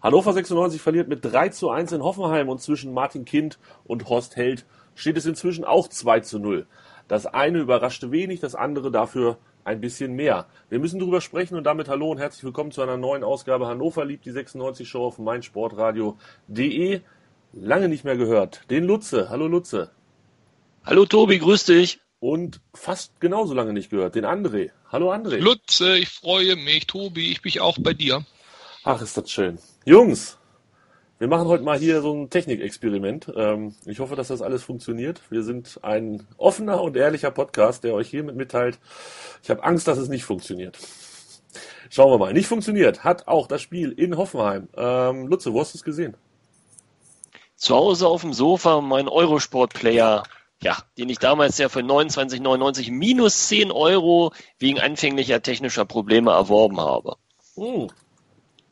Hannover 96 verliert mit 3 zu 1 in Hoffenheim und zwischen Martin Kind und Horst Held steht es inzwischen auch 2 zu 0. Das eine überraschte wenig, das andere dafür ein bisschen mehr. Wir müssen darüber sprechen und damit hallo und herzlich willkommen zu einer neuen Ausgabe Hannover liebt die 96 Show auf meinsportradio.de. Lange nicht mehr gehört. Den Lutze. Hallo Lutze. Hallo Tobi, grüß dich. Und fast genauso lange nicht gehört. Den André. Hallo André. Lutze, ich freue mich. Tobi, ich bin auch bei dir. Ach, ist das schön. Jungs, wir machen heute mal hier so ein Technikexperiment. Ähm, ich hoffe, dass das alles funktioniert. Wir sind ein offener und ehrlicher Podcast, der euch hiermit mitteilt. Ich habe Angst, dass es nicht funktioniert. Schauen wir mal. Nicht funktioniert hat auch das Spiel in Hoffenheim. Ähm, Lutze, wo hast du es gesehen? Zu Hause auf dem Sofa mein Eurosport-Player ja, den ich damals ja für 29,99 minus 10 Euro wegen anfänglicher technischer Probleme erworben habe. Hm.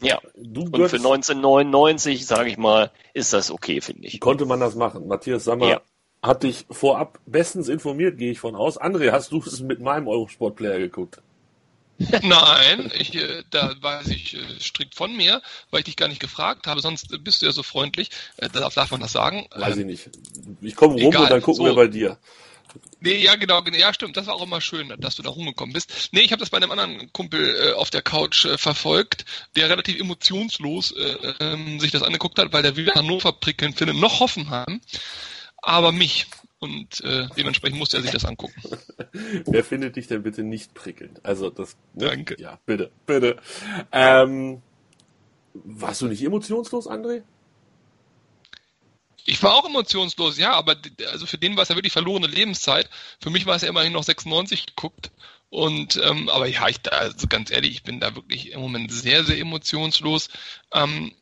Ja, du und für 1999, sage ich mal, ist das okay, finde ich. Konnte man das machen. Matthias Sammer ja. hat dich vorab bestens informiert, gehe ich von aus. André, hast du es mit meinem Eurosport-Player geguckt? Nein, ich, äh, da weiß ich äh, strikt von mir, weil ich dich gar nicht gefragt habe. Sonst bist du ja so freundlich. Äh, darf, darf man das sagen? Weiß ich nicht. Ich komme rum und dann gucken so. wir bei dir. Nee, ja, genau, ja, stimmt. Das war auch immer schön, dass du da rumgekommen bist. Nee, ich habe das bei einem anderen Kumpel äh, auf der Couch äh, verfolgt, der relativ emotionslos äh, ähm, sich das angeguckt hat, weil der weder Hannover prickeln findet, noch Hoffenheim, aber mich. Und äh, dementsprechend musste er sich das angucken. Wer findet dich denn bitte nicht prickelnd? Also das. Ne? Danke. Ja, bitte, bitte. Ähm, warst du nicht emotionslos, André? Ich war auch emotionslos, ja, aber also für den war es ja wirklich verlorene Lebenszeit. Für mich war es ja immerhin noch 96 geguckt. Und ähm, aber ja, ich da, also ganz ehrlich, ich bin da wirklich im Moment sehr, sehr emotionslos. Ähm,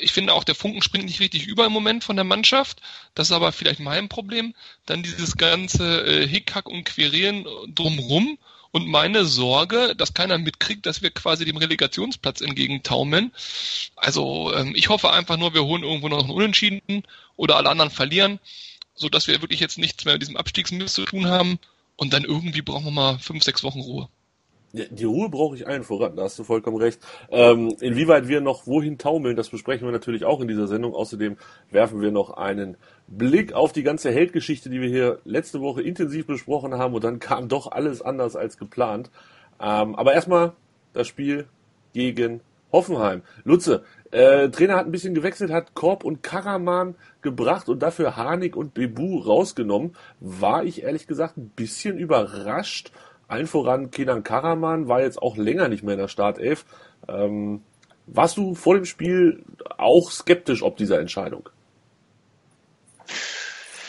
ich finde auch, der Funken springt nicht richtig über im Moment von der Mannschaft. Das ist aber vielleicht mein Problem. Dann dieses ganze äh, Hickhack und Querieren drumrum und meine Sorge, dass keiner mitkriegt, dass wir quasi dem Relegationsplatz entgegentaumeln. Also ähm, ich hoffe einfach nur, wir holen irgendwo noch einen Unentschieden oder alle anderen verlieren, so dass wir wirklich jetzt nichts mehr mit diesem Abstiegsmist zu tun haben und dann irgendwie brauchen wir mal fünf, sechs Wochen Ruhe. Die Ruhe brauche ich allen voran, da hast du vollkommen recht. Ähm, inwieweit wir noch wohin taumeln, das besprechen wir natürlich auch in dieser Sendung. Außerdem werfen wir noch einen Blick auf die ganze Heldgeschichte, die wir hier letzte Woche intensiv besprochen haben und dann kam doch alles anders als geplant. Ähm, aber erstmal das Spiel gegen Hoffenheim. Lutze, äh, Trainer hat ein bisschen gewechselt, hat Korb und Karaman gebracht und dafür Harnik und Bebu rausgenommen. War ich ehrlich gesagt ein bisschen überrascht allen voran Kenan Karaman war jetzt auch länger nicht mehr in der Startelf. Ähm, warst du vor dem Spiel auch skeptisch ob dieser Entscheidung?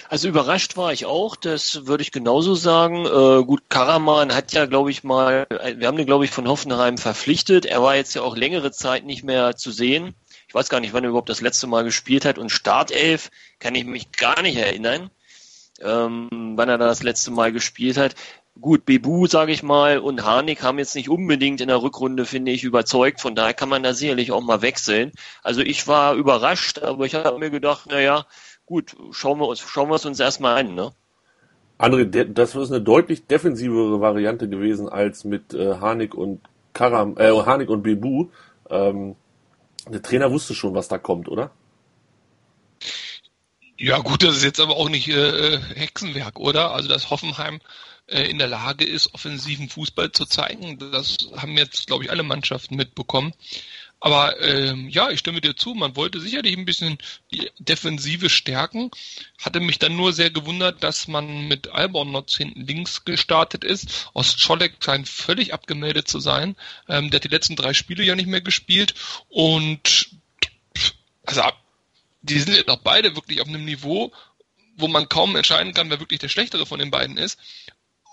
Also überrascht war ich auch, das würde ich genauso sagen. Äh, gut, Karaman hat ja, glaube ich, mal, wir haben den, glaube ich, von Hoffenheim verpflichtet. Er war jetzt ja auch längere Zeit nicht mehr zu sehen. Ich weiß gar nicht, wann er überhaupt das letzte Mal gespielt hat. Und Startelf kann ich mich gar nicht erinnern, ähm, wann er da das letzte Mal gespielt hat. Gut, Bebu, sage ich mal, und Harnik haben jetzt nicht unbedingt in der Rückrunde, finde ich, überzeugt. Von daher kann man da sicherlich auch mal wechseln. Also ich war überrascht, aber ich habe mir gedacht, naja, gut, schauen wir uns, schauen wir es uns erstmal an, ne? André, das ist eine deutlich defensivere Variante gewesen als mit äh, Harnik und Karam, äh, Harnik und Bebu. Ähm, der Trainer wusste schon, was da kommt, oder? Ja, gut, das ist jetzt aber auch nicht äh, äh Hexenwerk, oder? Also das Hoffenheim äh, in der Lage ist, offensiven Fußball zu zeigen. Das haben jetzt, glaube ich, alle Mannschaften mitbekommen. Aber ähm, ja, ich stimme dir zu, man wollte sicherlich ein bisschen die Defensive stärken. Hatte mich dann nur sehr gewundert, dass man mit Albornotz hinten links gestartet ist. Ostscholek scheint völlig abgemeldet zu sein. Ähm, der hat die letzten drei Spiele ja nicht mehr gespielt. Und also die sind jetzt auch beide wirklich auf einem Niveau, wo man kaum entscheiden kann, wer wirklich der Schlechtere von den beiden ist.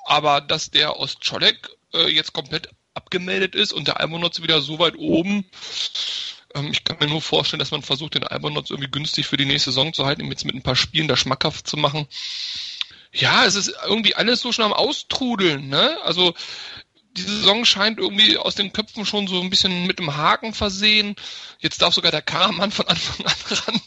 Aber dass der Ostscholek äh, jetzt komplett abgemeldet ist und der Almonotz wieder so weit oben, Ähm, ich kann mir nur vorstellen, dass man versucht, den Albernotz irgendwie günstig für die nächste Saison zu halten, jetzt mit ein paar Spielen da schmackhaft zu machen. Ja, es ist irgendwie alles so schon am Austrudeln, ne? Also die Saison scheint irgendwie aus den Köpfen schon so ein bisschen mit dem Haken versehen. Jetzt darf sogar der Karaman von Anfang an ran.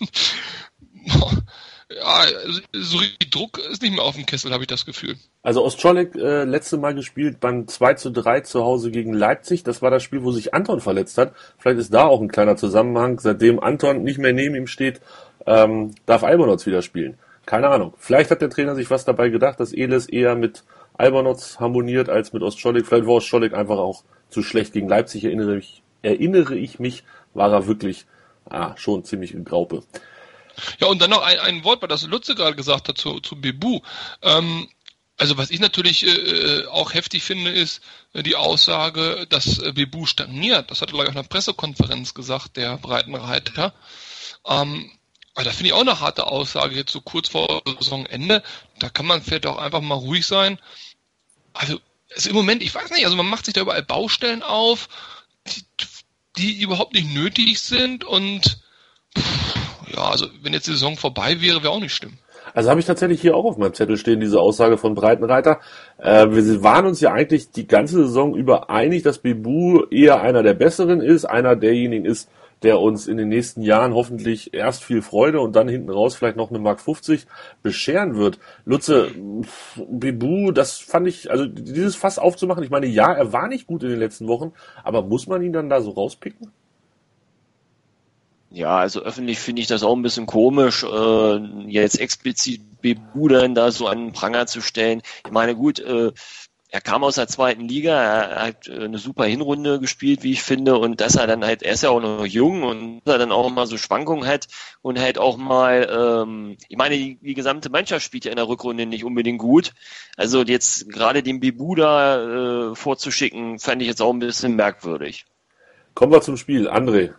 Ja, so richtig Druck ist nicht mehr auf dem Kessel, habe ich das Gefühl. Also Ostscholek äh, letzte Mal gespielt beim 2 zu 3 zu Hause gegen Leipzig. Das war das Spiel, wo sich Anton verletzt hat. Vielleicht ist da auch ein kleiner Zusammenhang. Seitdem Anton nicht mehr neben ihm steht, ähm, darf Albonotz wieder spielen. Keine Ahnung. Vielleicht hat der Trainer sich was dabei gedacht, dass Elis eher mit Albonotz harmoniert als mit Ostscholek. Vielleicht war Ostscholek einfach auch zu schlecht gegen Leipzig. Erinnere ich, erinnere ich mich, war er wirklich ah, schon ziemlich in Graupe. Ja, und dann noch ein, ein Wort, weil das Lutze gerade gesagt hat zu, zu Bebu. Ähm, also was ich natürlich äh, auch heftig finde, ist äh, die Aussage, dass äh, Bebu stagniert. Das hat er gleich auf einer Pressekonferenz gesagt, der Breitenreiter. Ähm, aber da finde ich auch eine harte Aussage jetzt so kurz vor Saisonende. Da kann man vielleicht auch einfach mal ruhig sein. Also, also im Moment, ich weiß nicht, also man macht sich da überall Baustellen auf, die, die überhaupt nicht nötig sind und pff, ja, also wenn jetzt die Saison vorbei wäre, wäre auch nicht schlimm. Also habe ich tatsächlich hier auch auf meinem Zettel stehen, diese Aussage von Breitenreiter. Äh, wir waren uns ja eigentlich die ganze Saison über einig, dass Bebu eher einer der Besseren ist, einer derjenigen ist, der uns in den nächsten Jahren hoffentlich erst viel Freude und dann hinten raus vielleicht noch eine Mark 50 bescheren wird. Lutze, Bebu, das fand ich, also dieses Fass aufzumachen, ich meine, ja, er war nicht gut in den letzten Wochen, aber muss man ihn dann da so rauspicken? Ja, also öffentlich finde ich das auch ein bisschen komisch, äh, jetzt explizit Bebudern da so an den Pranger zu stellen. Ich meine, gut, äh, er kam aus der zweiten Liga, er hat äh, eine super Hinrunde gespielt, wie ich finde, und dass er dann halt, er ist ja auch noch jung und dass er dann auch mal so Schwankungen hat und halt auch mal, ähm, ich meine, die, die gesamte Mannschaft spielt ja in der Rückrunde nicht unbedingt gut. Also jetzt gerade den Bebuda äh, vorzuschicken, fände ich jetzt auch ein bisschen merkwürdig. Kommen wir zum Spiel. André,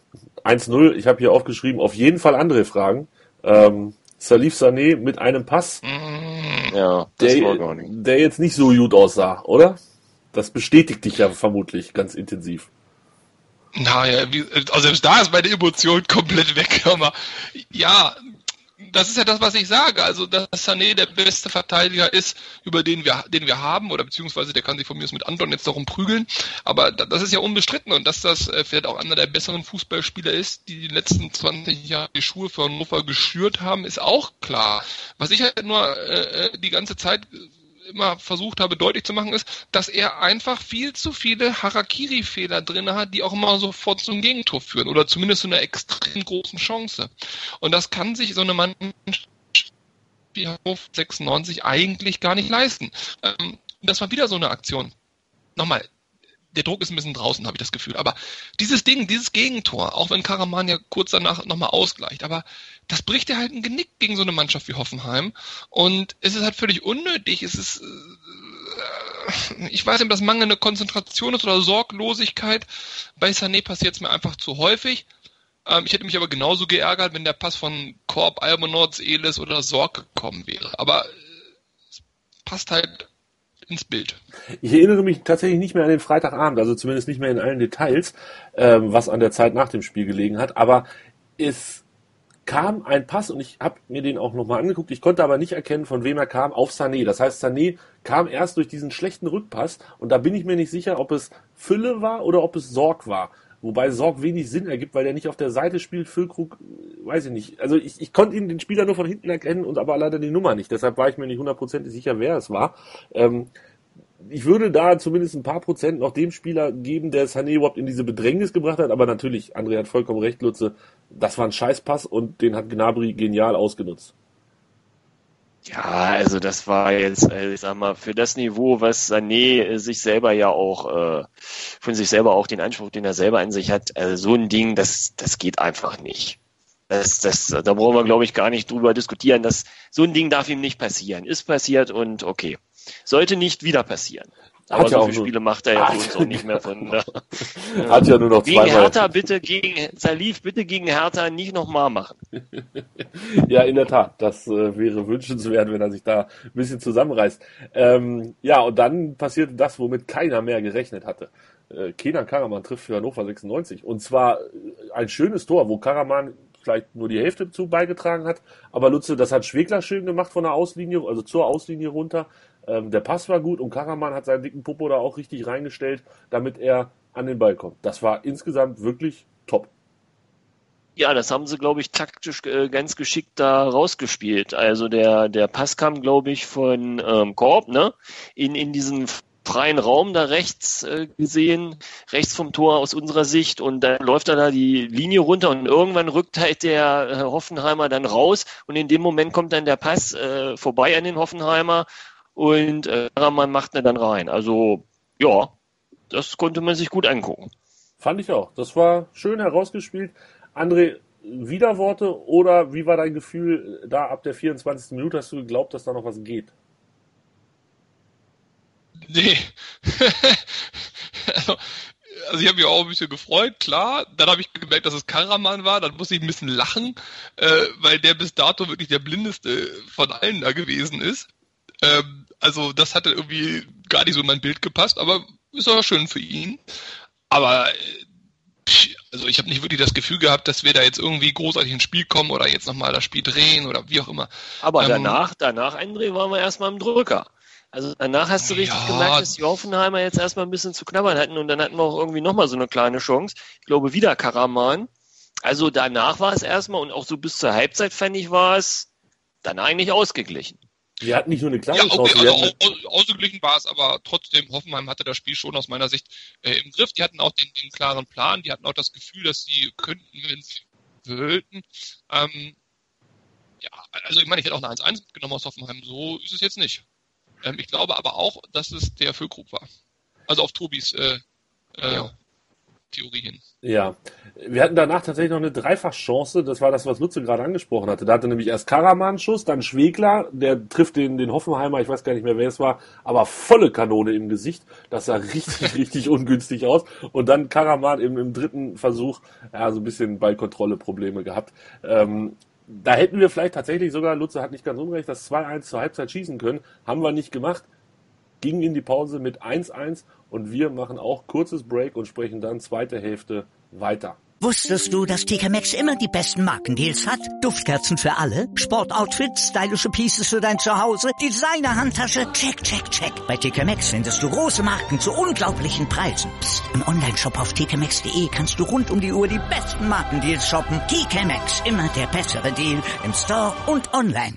1-0. Ich habe hier aufgeschrieben, auf jeden Fall André fragen. Ähm, Salif Sané mit einem Pass, Ja, das der, war gar nicht. der jetzt nicht so gut aussah, oder? Das bestätigt dich ja vermutlich ganz intensiv. Naja, also selbst da ist meine Emotion komplett weg. Aber ja, das ist ja das, was ich sage. Also, dass Sané der beste Verteidiger ist, über den wir, den wir haben, oder beziehungsweise der kann sich von mir aus mit Anton jetzt darum prügeln. Aber da- das ist ja unbestritten und dass das äh, vielleicht auch einer der besseren Fußballspieler ist, die die letzten 20 Jahre die Schuhe für Hannover geschürt haben, ist auch klar. Was ich halt nur äh, äh, die ganze Zeit immer versucht habe deutlich zu machen, ist, dass er einfach viel zu viele Harakiri-Fehler drin hat, die auch immer sofort zum Gegentor führen oder zumindest zu einer extrem großen Chance. Und das kann sich so eine Mannschaft wie Hannover 96 eigentlich gar nicht leisten. Ähm, das war wieder so eine Aktion. Nochmal, der Druck ist ein bisschen draußen, habe ich das Gefühl. Aber dieses Ding, dieses Gegentor, auch wenn Karaman ja kurz danach nochmal ausgleicht, aber das bricht ja halt ein Genick gegen so eine Mannschaft wie Hoffenheim. Und es ist halt völlig unnötig. Es ist, äh, ich weiß nicht, ob das mangelnde Konzentration ist oder Sorglosigkeit. Bei Sané passiert es mir einfach zu häufig. Ähm, ich hätte mich aber genauso geärgert, wenn der Pass von Korb, Almonords, Elis oder Sorg gekommen wäre. Aber äh, es passt halt ins Bild. Ich erinnere mich tatsächlich nicht mehr an den Freitagabend, also zumindest nicht mehr in allen Details, ähm, was an der Zeit nach dem Spiel gelegen hat. Aber es kam ein Pass und ich habe mir den auch nochmal angeguckt. Ich konnte aber nicht erkennen, von wem er kam, auf Sané. Das heißt, Sané kam erst durch diesen schlechten Rückpass und da bin ich mir nicht sicher, ob es Fülle war oder ob es Sorg war. Wobei Sorg wenig Sinn ergibt, weil der nicht auf der Seite spielt. Füllkrug, weiß ich nicht. Also ich, ich konnte ihn den Spieler nur von hinten erkennen und aber leider die Nummer nicht. Deshalb war ich mir nicht hundertprozentig sicher, wer es war. Ähm, ich würde da zumindest ein paar Prozent noch dem Spieler geben, der Sané überhaupt in diese Bedrängnis gebracht hat. Aber natürlich, André hat vollkommen recht, Lutze. Das war ein Scheißpass und den hat Gnabry genial ausgenutzt. Ja, also das war jetzt, äh, ich sag mal, für das Niveau, was Sané äh, sich selber ja auch, äh, von sich selber auch den Anspruch, den er selber an sich hat, also so ein Ding, das, das geht einfach nicht. Das, das, da brauchen wir, glaube ich, gar nicht drüber diskutieren. Das, so ein Ding darf ihm nicht passieren. Ist passiert und okay. Sollte nicht wieder passieren. Aber Hat ja so auch viele Spiele macht er ja für uns auch nicht mehr von. Ne? Hat ja nur noch Gegen zweimal. Hertha bitte, gegen Salif bitte gegen Hertha nicht nochmal machen. Ja, in der Tat. Das äh, wäre wünschenswert, wenn er sich da ein bisschen zusammenreißt. Ähm, ja, und dann passierte das, womit keiner mehr gerechnet hatte. Äh, Kenan Karaman trifft für Hannover 96. Und zwar äh, ein schönes Tor, wo Karaman vielleicht nur die Hälfte zu beigetragen hat. Aber Lutze, das hat Schwegler schön gemacht von der Auslinie, also zur Auslinie runter. Ähm, der Pass war gut und Karaman hat seinen dicken Popo da auch richtig reingestellt, damit er an den Ball kommt. Das war insgesamt wirklich top. Ja, das haben sie, glaube ich, taktisch äh, ganz geschickt da rausgespielt. Also der, der Pass kam, glaube ich, von ähm, Korb, ne? In, in diesen freien Raum da rechts äh, gesehen, rechts vom Tor aus unserer Sicht und dann läuft er da die Linie runter und irgendwann rückt halt der äh, Hoffenheimer dann raus und in dem Moment kommt dann der Pass äh, vorbei an den Hoffenheimer und äh, man macht ihn dann rein. Also ja, das konnte man sich gut angucken. Fand ich auch. Das war schön herausgespielt. André, Widerworte oder wie war dein Gefühl da ab der 24. Minute? Hast du geglaubt, dass da noch was geht? Nee. also, also ich habe mich auch ein bisschen gefreut, klar. Dann habe ich gemerkt, dass es Karaman war. Dann musste ich ein bisschen lachen, äh, weil der bis dato wirklich der blindeste von allen da gewesen ist. Ähm, also das hatte irgendwie gar nicht so in mein Bild gepasst, aber ist auch schön für ihn. Aber äh, also ich habe nicht wirklich das Gefühl gehabt, dass wir da jetzt irgendwie großartig ins Spiel kommen oder jetzt nochmal das Spiel drehen oder wie auch immer. Aber ähm, danach, danach André, waren wir erstmal im Drücker. Also danach hast du richtig ja. gemerkt, dass die Hoffenheimer jetzt erstmal ein bisschen zu knabbern hatten und dann hatten wir auch irgendwie nochmal so eine kleine Chance. Ich glaube wieder Karaman. Also danach war es erstmal und auch so bis zur Halbzeit fand ich war es dann eigentlich ausgeglichen. Wir hatten nicht nur eine kleine ja, okay, Chance. Also aus, ausgeglichen war es, aber trotzdem, Hoffenheim hatte das Spiel schon aus meiner Sicht äh, im Griff. Die hatten auch den, den, klaren Plan, die hatten auch das Gefühl, dass sie könnten, wenn sie wollten. Ähm, ja, also ich meine, ich hätte auch eine 1-1 mitgenommen aus Hoffenheim. So ist es jetzt nicht. Ähm, ich glaube aber auch, dass es der Füllkrug war. Also auf Tobis äh, äh, ja. Theorie hin. Ja, wir hatten danach tatsächlich noch eine Dreifachchance. Das war das, was Lutze gerade angesprochen hatte. Da hatte nämlich erst Karaman Schuss, dann Schwegler, der trifft den, den Hoffenheimer, ich weiß gar nicht mehr, wer es war, aber volle Kanone im Gesicht. Das sah richtig, richtig ungünstig aus. Und dann Karaman im, im dritten Versuch, ja, so ein bisschen Ballkontrolle-Probleme gehabt. Ähm, da hätten wir vielleicht tatsächlich sogar, Lutze hat nicht ganz unrecht, das 2-1 zur Halbzeit schießen können. Haben wir nicht gemacht. Ging in die Pause mit 1-1 und wir machen auch kurzes Break und sprechen dann zweite Hälfte weiter. Wusstest du, dass TK Maxx immer die besten Markendeals hat? Duftkerzen für alle, Sportoutfits, stylische Pieces für dein Zuhause, Designer-Handtasche, check, check, check. Bei TK Maxx findest du große Marken zu unglaublichen Preisen. Psst. im Onlineshop auf tkmaxx.de kannst du rund um die Uhr die besten Markendeals shoppen. TK Maxx, immer der bessere Deal im Store und online.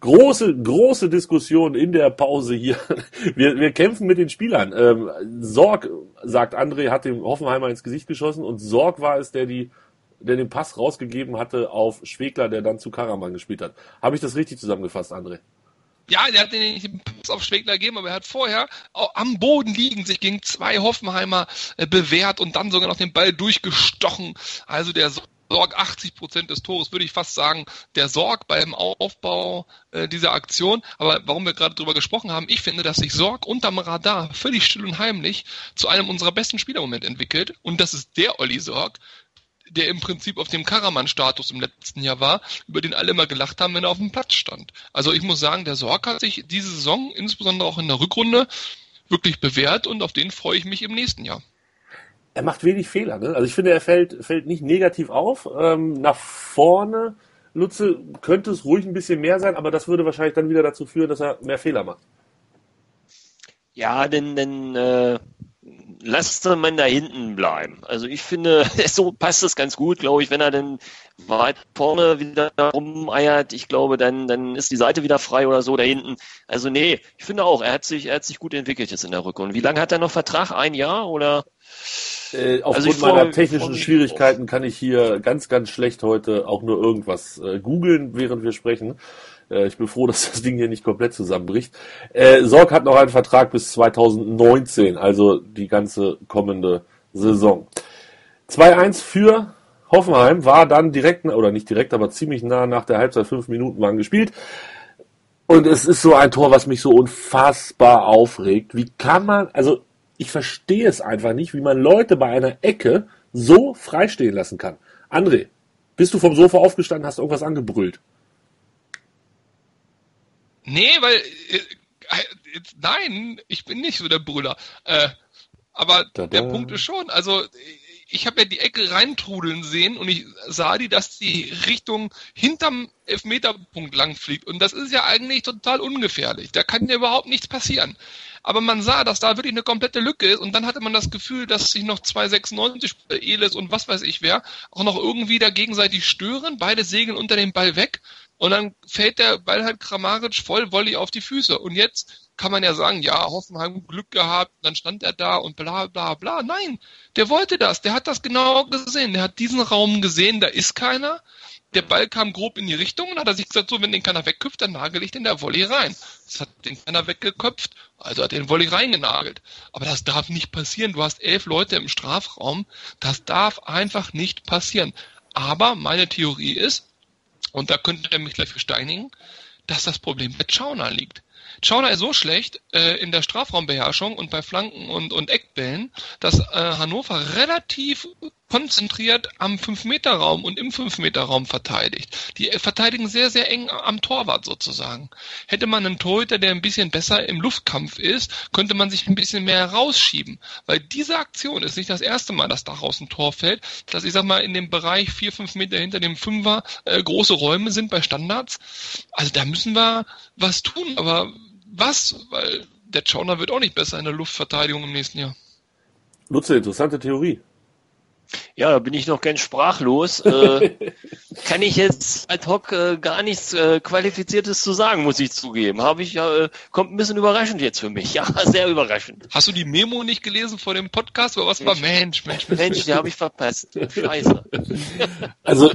Große, große Diskussion in der Pause hier. Wir, wir kämpfen mit den Spielern. Ähm, Sorg, sagt André, hat dem Hoffenheimer ins Gesicht geschossen und Sorg war es, der die der den Pass rausgegeben hatte auf Schwegler, der dann zu Karaman gespielt hat. Habe ich das richtig zusammengefasst, André? Ja, der hat den, den Pass auf Schwegler gegeben, aber er hat vorher am Boden liegen sich gegen zwei Hoffenheimer äh, bewährt und dann sogar noch den Ball durchgestochen. Also der Sorg 80 Prozent des Tores, würde ich fast sagen, der Sorg beim Aufbau äh, dieser Aktion. Aber warum wir gerade drüber gesprochen haben, ich finde, dass sich Sorg unterm Radar völlig still und heimlich zu einem unserer besten Spieler im Moment entwickelt. Und das ist der Olli Sorg, der im Prinzip auf dem Karaman-Status im letzten Jahr war, über den alle immer gelacht haben, wenn er auf dem Platz stand. Also ich muss sagen, der Sorg hat sich diese Saison, insbesondere auch in der Rückrunde, wirklich bewährt und auf den freue ich mich im nächsten Jahr. Er macht wenig Fehler, ne? Also ich finde, er fällt, fällt nicht negativ auf. Ähm, nach vorne, Lutze, könnte es ruhig ein bisschen mehr sein, aber das würde wahrscheinlich dann wieder dazu führen, dass er mehr Fehler macht. Ja, denn, denn äh, lasst man da hinten bleiben. Also ich finde, so passt es ganz gut, glaube ich, wenn er dann weit vorne wieder rumeiert. Ich glaube, dann, dann ist die Seite wieder frei oder so da hinten. Also nee, ich finde auch, er hat sich, er hat sich gut entwickelt jetzt in der Rückrunde. Wie lange hat er noch Vertrag? Ein Jahr oder? Äh, aufgrund also meiner technischen Schwierigkeiten kann ich hier ganz, ganz schlecht heute auch nur irgendwas äh, googeln, während wir sprechen. Äh, ich bin froh, dass das Ding hier nicht komplett zusammenbricht. Äh, Sorg hat noch einen Vertrag bis 2019, also die ganze kommende Saison. 2-1 für Hoffenheim war dann direkt, oder nicht direkt, aber ziemlich nah nach der Halbzeit, fünf Minuten waren gespielt. Und es ist so ein Tor, was mich so unfassbar aufregt. Wie kann man, also ich verstehe es einfach nicht, wie man Leute bei einer Ecke so freistehen lassen kann. André, bist du vom Sofa aufgestanden, hast irgendwas angebrüllt? Nee, weil äh, äh, nein, ich bin nicht so der Brüller. Äh, aber Tada. der Punkt ist schon, also ich habe ja die Ecke reintrudeln sehen und ich sah die, dass die Richtung hinterm Elfmeterpunkt lang fliegt. Und das ist ja eigentlich total ungefährlich. Da kann ja überhaupt nichts passieren. Aber man sah, dass da wirklich eine komplette Lücke ist und dann hatte man das Gefühl, dass sich noch 296 Elis und was weiß ich wer auch noch irgendwie da gegenseitig stören. Beide segeln unter dem Ball weg und dann fällt der Ball halt Kramaric voll Volley auf die Füße. Und jetzt kann man ja sagen, ja, Hoffenheim Glück gehabt, dann stand er da und bla bla bla. Nein, der wollte das, der hat das genau gesehen, der hat diesen Raum gesehen, da ist keiner. Der Ball kam grob in die Richtung und hat er sich gesagt, so, wenn den keiner wegköpft, dann nagel ich den der Volley rein. Das hat den keiner weggeköpft, also hat den Volley reingenagelt. Aber das darf nicht passieren. Du hast elf Leute im Strafraum. Das darf einfach nicht passieren. Aber meine Theorie ist, und da könnte er mich gleich versteinigen, dass das Problem bei Chauner liegt. Chauner ist so schlecht äh, in der Strafraumbeherrschung und bei Flanken und, und Eckbällen, dass äh, Hannover relativ konzentriert am 5-Meter-Raum und im 5-Meter-Raum verteidigt. Die verteidigen sehr, sehr eng am Torwart sozusagen. Hätte man einen Torhüter, der ein bisschen besser im Luftkampf ist, könnte man sich ein bisschen mehr rausschieben. Weil diese Aktion ist nicht das erste Mal, dass daraus ein Tor fällt, dass ich sag mal in dem Bereich 4, 5 Meter hinter dem Fünfer äh, große Räume sind bei Standards. Also da müssen wir was tun, aber was? Weil der Chauner wird auch nicht besser in der Luftverteidigung im nächsten Jahr. Nutze, interessante Theorie. Ja, da bin ich noch ganz sprachlos. Äh, kann ich jetzt ad hoc äh, gar nichts äh, Qualifiziertes zu sagen, muss ich zugeben. Habe ich äh, kommt ein bisschen überraschend jetzt für mich. Ja, sehr überraschend. Hast du die Memo nicht gelesen vor dem Podcast? Oder was war Mensch, Mensch, Mensch? Mensch, die habe ich verpasst. Scheiße. Also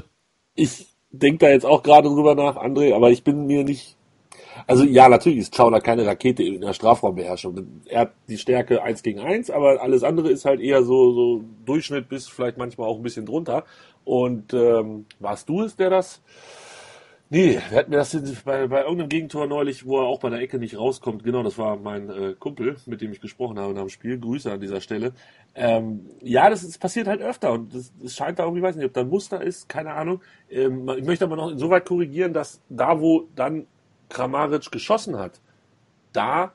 ich denke da jetzt auch gerade drüber nach, André, aber ich bin mir nicht also ja, natürlich ist Chauner keine Rakete in der Strafraumbeherrschung. Er hat die Stärke eins gegen eins, aber alles andere ist halt eher so, so Durchschnitt bis vielleicht manchmal auch ein bisschen drunter. Und ähm, warst du es, der das? Nee, wer hat mir das bei, bei irgendeinem Gegentor neulich, wo er auch bei der Ecke nicht rauskommt, genau, das war mein äh, Kumpel, mit dem ich gesprochen habe nach dem Spiel. Grüße an dieser Stelle. Ähm, ja, das, das passiert halt öfter und das scheint da irgendwie, weiß nicht, ob da ein Muster ist, keine Ahnung. Ähm, ich möchte aber noch insoweit korrigieren, dass da, wo dann Kramaric geschossen hat, da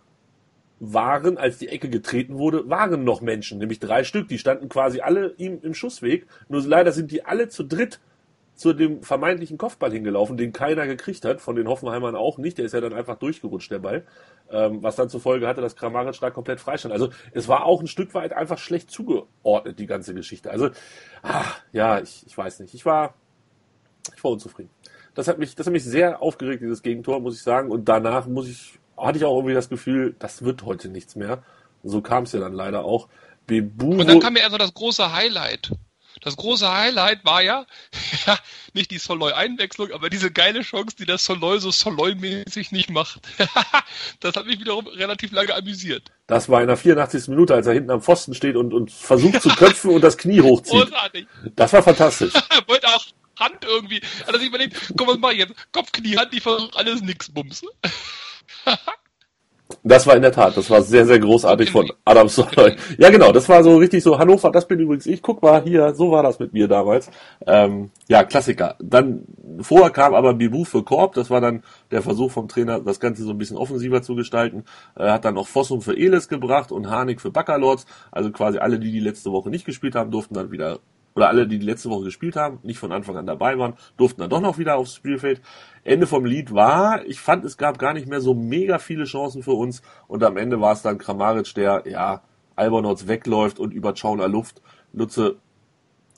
waren, als die Ecke getreten wurde, waren noch Menschen, nämlich drei Stück. Die standen quasi alle ihm im Schussweg. Nur leider sind die alle zu dritt zu dem vermeintlichen Kopfball hingelaufen, den keiner gekriegt hat, von den Hoffenheimern auch nicht. Der ist ja dann einfach durchgerutscht, der Ball. Ähm, was dann zur Folge hatte, dass Kramaric da komplett freistand. Also es war auch ein Stück weit einfach schlecht zugeordnet, die ganze Geschichte. Also, ach, ja, ich, ich weiß nicht. Ich war, ich war unzufrieden das hat mich, das hat mich sehr aufgeregt, dieses Gegentor, muss ich sagen. Und danach muss ich, hatte ich auch irgendwie das Gefühl, das wird heute nichts mehr. So kam es ja dann leider auch. Beburo, und dann kam ja erst das große Highlight. Das große Highlight war ja, ja nicht die Soloy-Einwechslung, aber diese geile Chance, die das Soloy so Soloy-mäßig nicht macht. das hat mich wiederum relativ lange amüsiert. Das war in der 84. Minute, als er hinten am Pfosten steht und, und versucht zu köpfen und das Knie hochzieht. Großartig. Das war fantastisch. Wollte auch Hand irgendwie. Also ich überlegt, komm, was mach ich jetzt? Kopf, Knie, Hand, die versucht alles nix, Bums. Das war in der Tat, das war sehr, sehr großartig von Adam Soloy. Ja, genau, das war so richtig so, Hannover, das bin übrigens ich, guck mal hier, so war das mit mir damals. Ähm, ja, Klassiker. Dann vorher kam aber Bibu für Korb, das war dann der Versuch vom Trainer, das Ganze so ein bisschen offensiver zu gestalten. Er hat dann noch Fossum für Elis gebracht und Harnik für Baccalords. Also quasi alle, die die letzte Woche nicht gespielt haben, durften dann wieder oder alle, die die letzte Woche gespielt haben, nicht von Anfang an dabei waren, durften dann doch noch wieder aufs Spielfeld. Ende vom Lied war, ich fand, es gab gar nicht mehr so mega viele Chancen für uns und am Ende war es dann Kramaric, der, ja, Albernotz wegläuft und über Schauner Luft. Nutze,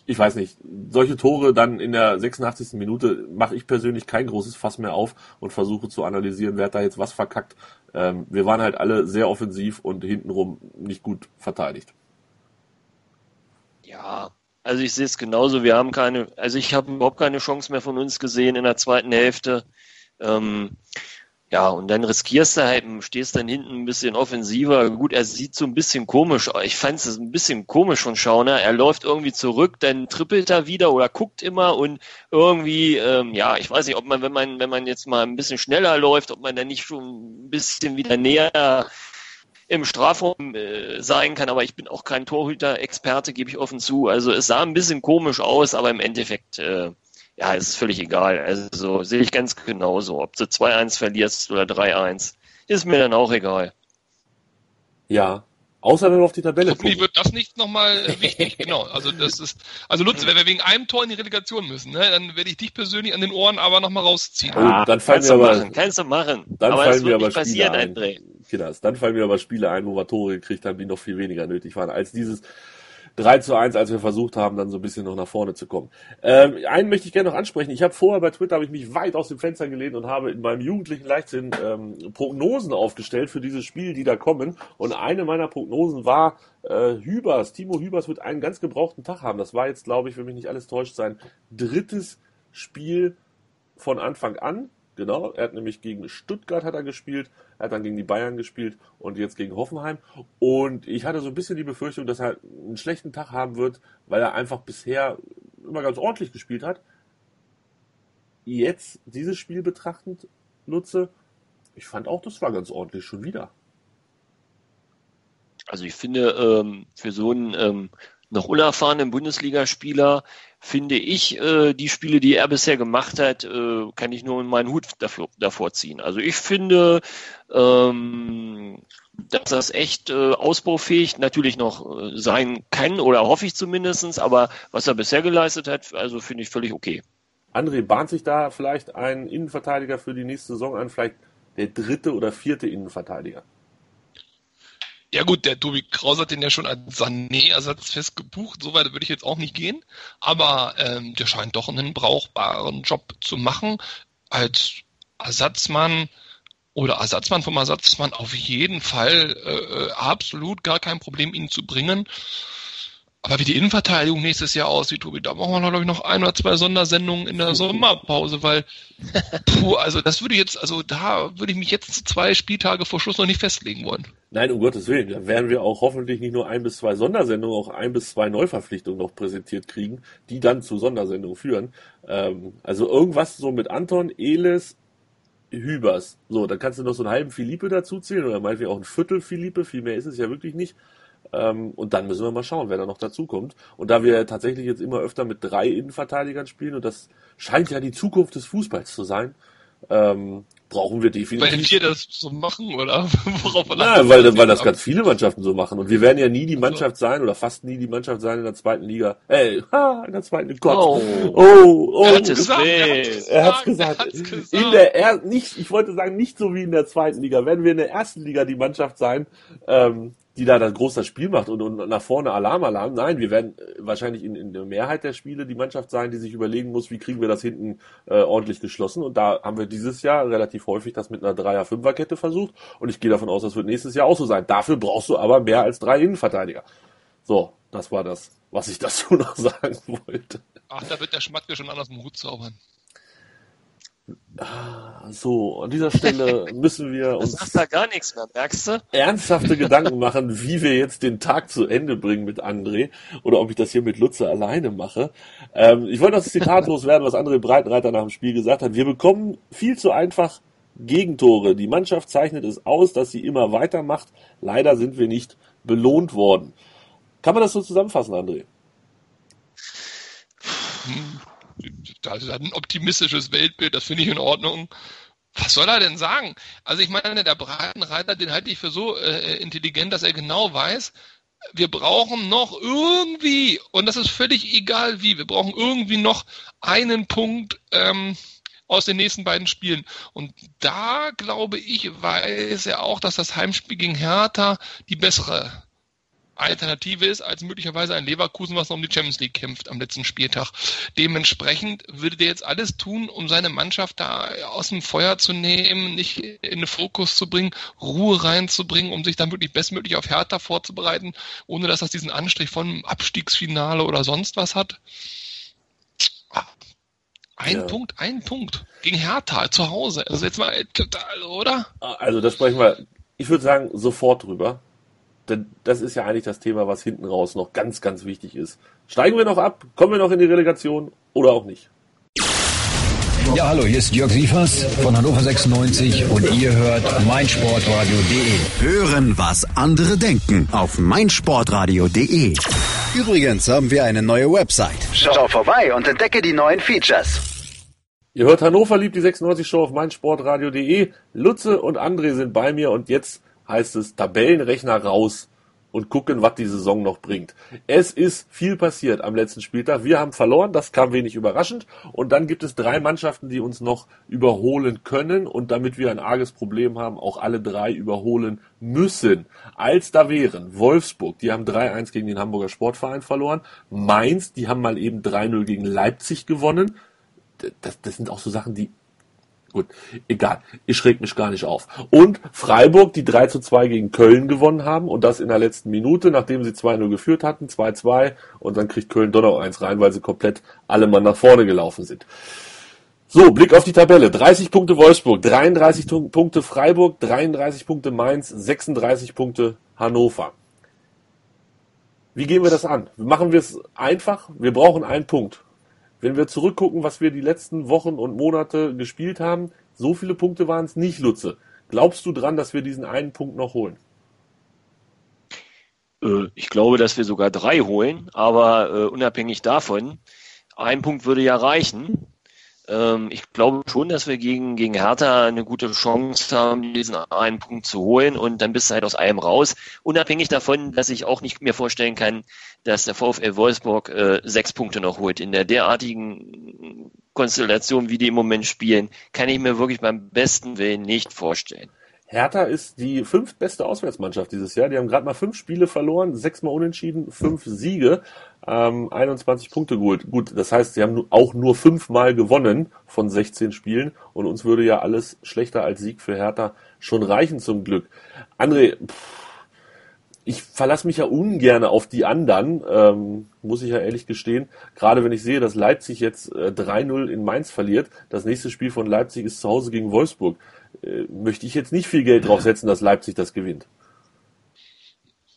ich weiß nicht, solche Tore dann in der 86. Minute mache ich persönlich kein großes Fass mehr auf und versuche zu analysieren, wer hat da jetzt was verkackt. Ähm, wir waren halt alle sehr offensiv und hintenrum nicht gut verteidigt. Ja, also ich sehe es genauso. Wir haben keine, also ich habe überhaupt keine Chance mehr von uns gesehen in der zweiten Hälfte. Ähm, ja, und dann riskierst du halt, stehst dann hinten ein bisschen offensiver. Gut, er sieht so ein bisschen komisch. Ich fand es ein bisschen komisch von Schauner. Er läuft irgendwie zurück, dann trippelt er wieder oder guckt immer und irgendwie, ähm, ja, ich weiß nicht, ob man, wenn man, wenn man jetzt mal ein bisschen schneller läuft, ob man dann nicht schon ein bisschen wieder näher im Strafraum äh, sein kann, aber ich bin auch kein Torhüter-Experte, gebe ich offen zu. Also es sah ein bisschen komisch aus, aber im Endeffekt, äh, ja, ist völlig egal. Also sehe ich ganz genauso. Ob du 2-1 verlierst oder 3-1, ist mir dann auch egal. Ja, Außer wenn wir auf die Tabelle gucken. wird das nicht nochmal wichtig. genau. Also das ist, also Lutz, wenn wir wegen einem Tor in die Relegation müssen, ne, dann werde ich dich persönlich an den Ohren aber nochmal rausziehen. Ja, dann fallen kannst mir aber, machen, kannst du machen. Dann aber fallen mir aber Spiele ein. André. Dann fallen mir aber Spiele ein, wo wir Tore gekriegt haben, die noch viel weniger nötig waren als dieses 3 zu 1, als wir versucht haben, dann so ein bisschen noch nach vorne zu kommen. Ähm, einen möchte ich gerne noch ansprechen. Ich habe vorher bei Twitter habe ich mich weit aus dem Fenster gelehnt und habe in meinem jugendlichen Leichtsinn ähm, Prognosen aufgestellt für dieses Spiel, die da kommen. Und eine meiner Prognosen war äh, Hübers. Timo Hübers wird einen ganz gebrauchten Tag haben. Das war jetzt, glaube ich, wenn mich nicht alles täuscht, sein drittes Spiel von Anfang an. Genau, er hat nämlich gegen Stuttgart hat er gespielt, er hat dann gegen die Bayern gespielt und jetzt gegen Hoffenheim. Und ich hatte so ein bisschen die Befürchtung, dass er einen schlechten Tag haben wird, weil er einfach bisher immer ganz ordentlich gespielt hat. Jetzt dieses Spiel betrachtend nutze, ich fand auch, das war ganz ordentlich schon wieder. Also ich finde, ähm, für so einen ähm, noch unerfahrenen Bundesligaspieler finde ich, äh, die Spiele, die er bisher gemacht hat, äh, kann ich nur meinen Hut dafür, davor ziehen. Also ich finde, ähm, dass das echt äh, ausbaufähig natürlich noch äh, sein kann oder hoffe ich zumindestens. aber was er bisher geleistet hat, also finde ich völlig okay. André, bahnt sich da vielleicht ein Innenverteidiger für die nächste Saison an, vielleicht der dritte oder vierte Innenverteidiger? Ja gut, der Tobi Kraus hat den ja schon als Sané-Ersatz fest gebucht, so weit würde ich jetzt auch nicht gehen, aber ähm, der scheint doch einen brauchbaren Job zu machen. Als Ersatzmann oder Ersatzmann vom Ersatzmann auf jeden Fall äh, äh absolut gar kein Problem, ihn zu bringen. Aber wie die Innenverteidigung nächstes Jahr aussieht, Tobi, da brauchen wir, glaube ich, noch ein oder zwei Sondersendungen in der Sommerpause, weil, puh, also das würde jetzt, also da würde ich mich jetzt zwei Spieltage vor Schluss noch nicht festlegen wollen. Nein, um Gottes Willen. Da werden wir auch hoffentlich nicht nur ein bis zwei Sondersendungen, auch ein bis zwei Neuverpflichtungen noch präsentiert kriegen, die dann zu Sondersendungen führen. Ähm, also irgendwas so mit Anton, Elis, Hübers. So, dann kannst du noch so einen halben Philippe dazuzählen oder meinetwegen auch ein Viertel Philippe, viel mehr ist es ja wirklich nicht. Ähm, und dann müssen wir mal schauen, wer da noch dazukommt. Und da wir tatsächlich jetzt immer öfter mit drei Innenverteidigern spielen und das scheint ja die Zukunft des Fußballs zu sein, ähm, brauchen wir definitiv. Weil wir das so machen, oder? Worauf ja, weil, weil das ganz viele Mannschaften so machen. Und wir werden ja nie die Mannschaft sein oder fast nie die Mannschaft sein in der zweiten Liga. Ey, ha, in der zweiten Liga. Gott. Oh, oh, oh er, hat gesagt, er hat's gesagt. Er hat's gesagt. In der er nicht, ich wollte sagen, nicht so wie in der zweiten Liga. Werden wir in der ersten Liga die Mannschaft sein, ähm, die da das große Spiel macht und, und nach vorne Alarm, Alarm. Nein, wir werden äh, wahrscheinlich in, in der Mehrheit der Spiele die Mannschaft sein, die sich überlegen muss, wie kriegen wir das hinten äh, ordentlich geschlossen. Und da haben wir dieses Jahr relativ häufig das mit einer Dreier-Fünfer-Kette versucht. Und ich gehe davon aus, das wird nächstes Jahr auch so sein. Dafür brauchst du aber mehr als drei Innenverteidiger. So, das war das, was ich dazu noch sagen wollte. Ach, da wird der Schmatke schon anders im Hut zaubern. So, an dieser Stelle müssen wir uns das da gar nichts mehr, merkst du? ernsthafte Gedanken machen, wie wir jetzt den Tag zu Ende bringen mit André oder ob ich das hier mit Lutze alleine mache. Ähm, ich wollte das Zitat loswerden, was André Breitenreiter nach dem Spiel gesagt hat. Wir bekommen viel zu einfach Gegentore. Die Mannschaft zeichnet es aus, dass sie immer weitermacht. Leider sind wir nicht belohnt worden. Kann man das so zusammenfassen, André? Das ist ein optimistisches Weltbild, das finde ich in Ordnung. Was soll er denn sagen? Also ich meine, der Breitenreiter, den halte ich für so äh, intelligent, dass er genau weiß, wir brauchen noch irgendwie, und das ist völlig egal wie, wir brauchen irgendwie noch einen Punkt ähm, aus den nächsten beiden Spielen. Und da glaube ich, weiß er auch, dass das Heimspiel gegen Hertha die bessere Alternative ist als möglicherweise ein Leverkusen, was noch um die Champions League kämpft am letzten Spieltag. Dementsprechend würde der jetzt alles tun, um seine Mannschaft da aus dem Feuer zu nehmen, nicht in den Fokus zu bringen, Ruhe reinzubringen, um sich dann wirklich bestmöglich auf Hertha vorzubereiten, ohne dass das diesen Anstrich von Abstiegsfinale oder sonst was hat. Ein ja. Punkt, ein Punkt gegen Hertha zu Hause. Also jetzt mal total, oder? Also das sprechen wir, ich würde sagen, sofort drüber. Denn das ist ja eigentlich das Thema, was hinten raus noch ganz, ganz wichtig ist. Steigen wir noch ab? Kommen wir noch in die Relegation oder auch nicht? Ja, hallo, hier ist Jörg Sievers von Hannover 96 und ihr hört meinsportradio.de. Hören, was andere denken auf meinsportradio.de. Übrigens haben wir eine neue Website. Schau vorbei und entdecke die neuen Features. Ihr hört Hannover liebt die 96 Show auf meinsportradio.de. Lutze und André sind bei mir und jetzt heißt es Tabellenrechner raus und gucken, was die Saison noch bringt. Es ist viel passiert am letzten Spieltag. Wir haben verloren, das kam wenig überraschend. Und dann gibt es drei Mannschaften, die uns noch überholen können und damit wir ein arges Problem haben, auch alle drei überholen müssen. Als da wären Wolfsburg, die haben 3-1 gegen den Hamburger Sportverein verloren. Mainz, die haben mal eben 3-0 gegen Leipzig gewonnen. Das, das sind auch so Sachen, die Gut, egal. Ich reg mich gar nicht auf. Und Freiburg, die 3 zu 2 gegen Köln gewonnen haben und das in der letzten Minute, nachdem sie 2-0 geführt hatten, 2-2 und dann kriegt Köln doch noch eins rein, weil sie komplett alle Mann nach vorne gelaufen sind. So, Blick auf die Tabelle. 30 Punkte Wolfsburg, 33 Punkte Freiburg, 33 Punkte Mainz, 36 Punkte Hannover. Wie gehen wir das an? Machen wir es einfach? Wir brauchen einen Punkt wenn wir zurückgucken, was wir die letzten Wochen und Monate gespielt haben, so viele Punkte waren es nicht, Lutze. Glaubst du dran, dass wir diesen einen Punkt noch holen? Äh, ich glaube, dass wir sogar drei holen, aber äh, unabhängig davon, ein Punkt würde ja reichen. Ähm, ich glaube schon, dass wir gegen, gegen Hertha eine gute Chance haben, diesen einen Punkt zu holen und dann bist du halt aus allem raus. Unabhängig davon, dass ich auch nicht mir vorstellen kann, dass der VfL Wolfsburg äh, sechs Punkte noch holt. In der derartigen Konstellation, wie die im Moment spielen, kann ich mir wirklich beim besten Willen nicht vorstellen. Hertha ist die fünftbeste Auswärtsmannschaft dieses Jahr. Die haben gerade mal fünf Spiele verloren, sechsmal unentschieden, fünf Siege, ähm, 21 Punkte geholt. Gut, das heißt, sie haben auch nur fünfmal gewonnen von 16 Spielen und uns würde ja alles schlechter als Sieg für Hertha schon reichen zum Glück. André, pff, ich verlasse mich ja ungern auf die anderen, ähm, muss ich ja ehrlich gestehen. Gerade wenn ich sehe, dass Leipzig jetzt äh, 3-0 in Mainz verliert. Das nächste Spiel von Leipzig ist zu Hause gegen Wolfsburg äh, möchte ich jetzt nicht viel Geld draufsetzen, dass Leipzig das gewinnt.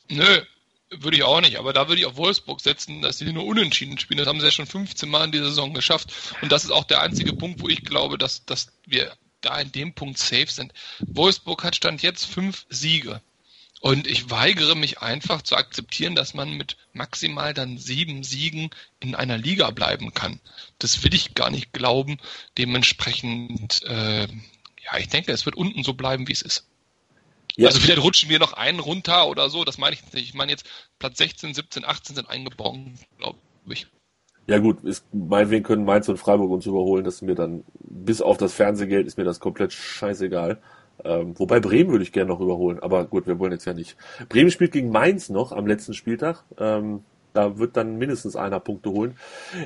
Nö, würde ich auch nicht, aber da würde ich auf Wolfsburg setzen, dass sie nur unentschieden spielen. Das haben sie ja schon 15 Mal in dieser Saison geschafft. Und das ist auch der einzige Punkt, wo ich glaube, dass, dass wir da in dem Punkt safe sind. Wolfsburg hat Stand jetzt fünf Siege. Und ich weigere mich einfach zu akzeptieren, dass man mit maximal dann sieben Siegen in einer Liga bleiben kann. Das will ich gar nicht glauben. Dementsprechend äh, ja, ich denke, es wird unten so bleiben, wie es ist. Ja. Also vielleicht rutschen wir noch einen runter oder so, das meine ich nicht. Ich meine jetzt Platz 16, 17, 18 sind eingebaut, glaube ich. Ja gut, ist, meinetwegen können Mainz und Freiburg uns überholen, das ist mir dann, bis auf das Fernsehgeld ist mir das komplett scheißegal. Ähm, wobei Bremen würde ich gerne noch überholen, aber gut, wir wollen jetzt ja nicht. Bremen spielt gegen Mainz noch am letzten Spieltag. Ähm, da wird dann mindestens einer Punkte holen.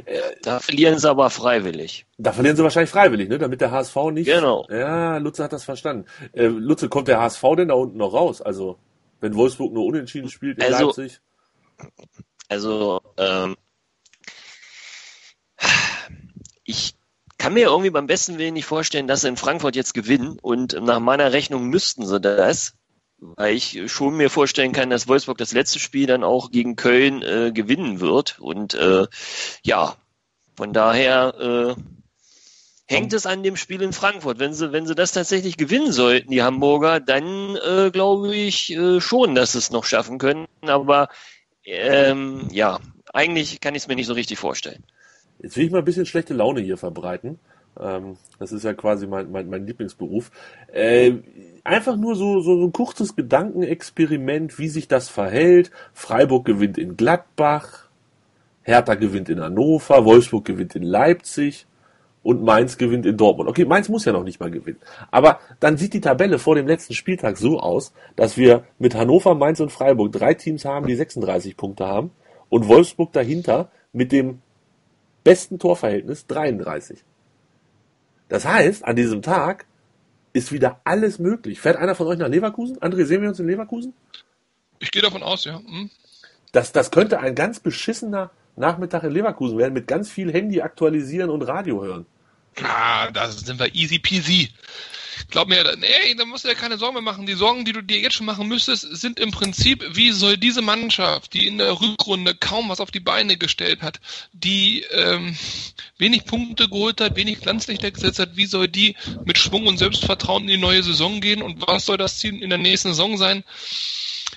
Äh, da verlieren sie aber freiwillig. Da verlieren sie wahrscheinlich freiwillig, ne? Damit der HSV nicht. Genau. Ja, Lutze hat das verstanden. Äh, Lutze, kommt der HSV denn da unten noch raus? Also, wenn Wolfsburg nur unentschieden spielt in also, Leipzig? Also, ähm, ich kann mir irgendwie beim besten Willen nicht vorstellen, dass sie in Frankfurt jetzt gewinnen und nach meiner Rechnung müssten sie das weil ich schon mir vorstellen kann, dass Wolfsburg das letzte Spiel dann auch gegen Köln äh, gewinnen wird. Und äh, ja, von daher äh, hängt es an dem Spiel in Frankfurt. Wenn sie, wenn sie das tatsächlich gewinnen sollten, die Hamburger, dann äh, glaube ich äh, schon, dass sie es noch schaffen können. Aber ähm, ja, eigentlich kann ich es mir nicht so richtig vorstellen. Jetzt will ich mal ein bisschen schlechte Laune hier verbreiten. Ähm, das ist ja quasi mein, mein, mein Lieblingsberuf. Äh, einfach nur so, so, ein kurzes Gedankenexperiment, wie sich das verhält. Freiburg gewinnt in Gladbach, Hertha gewinnt in Hannover, Wolfsburg gewinnt in Leipzig und Mainz gewinnt in Dortmund. Okay, Mainz muss ja noch nicht mal gewinnen. Aber dann sieht die Tabelle vor dem letzten Spieltag so aus, dass wir mit Hannover, Mainz und Freiburg drei Teams haben, die 36 Punkte haben und Wolfsburg dahinter mit dem besten Torverhältnis 33. Das heißt, an diesem Tag ist wieder alles möglich. Fährt einer von euch nach Leverkusen? André, sehen wir uns in Leverkusen? Ich gehe davon aus, ja. Hm. Das, das könnte ein ganz beschissener Nachmittag in Leverkusen werden, mit ganz viel Handy aktualisieren und Radio hören. Ah, da sind wir easy peasy. Glaub mir, nee, da musst du dir keine Sorgen mehr machen. Die Sorgen, die du dir jetzt schon machen müsstest, sind im Prinzip, wie soll diese Mannschaft, die in der Rückrunde kaum was auf die Beine gestellt hat, die ähm, wenig Punkte geholt hat, wenig Glanzlichter gesetzt hat, wie soll die mit Schwung und Selbstvertrauen in die neue Saison gehen und was soll das Ziel in der nächsten Saison sein?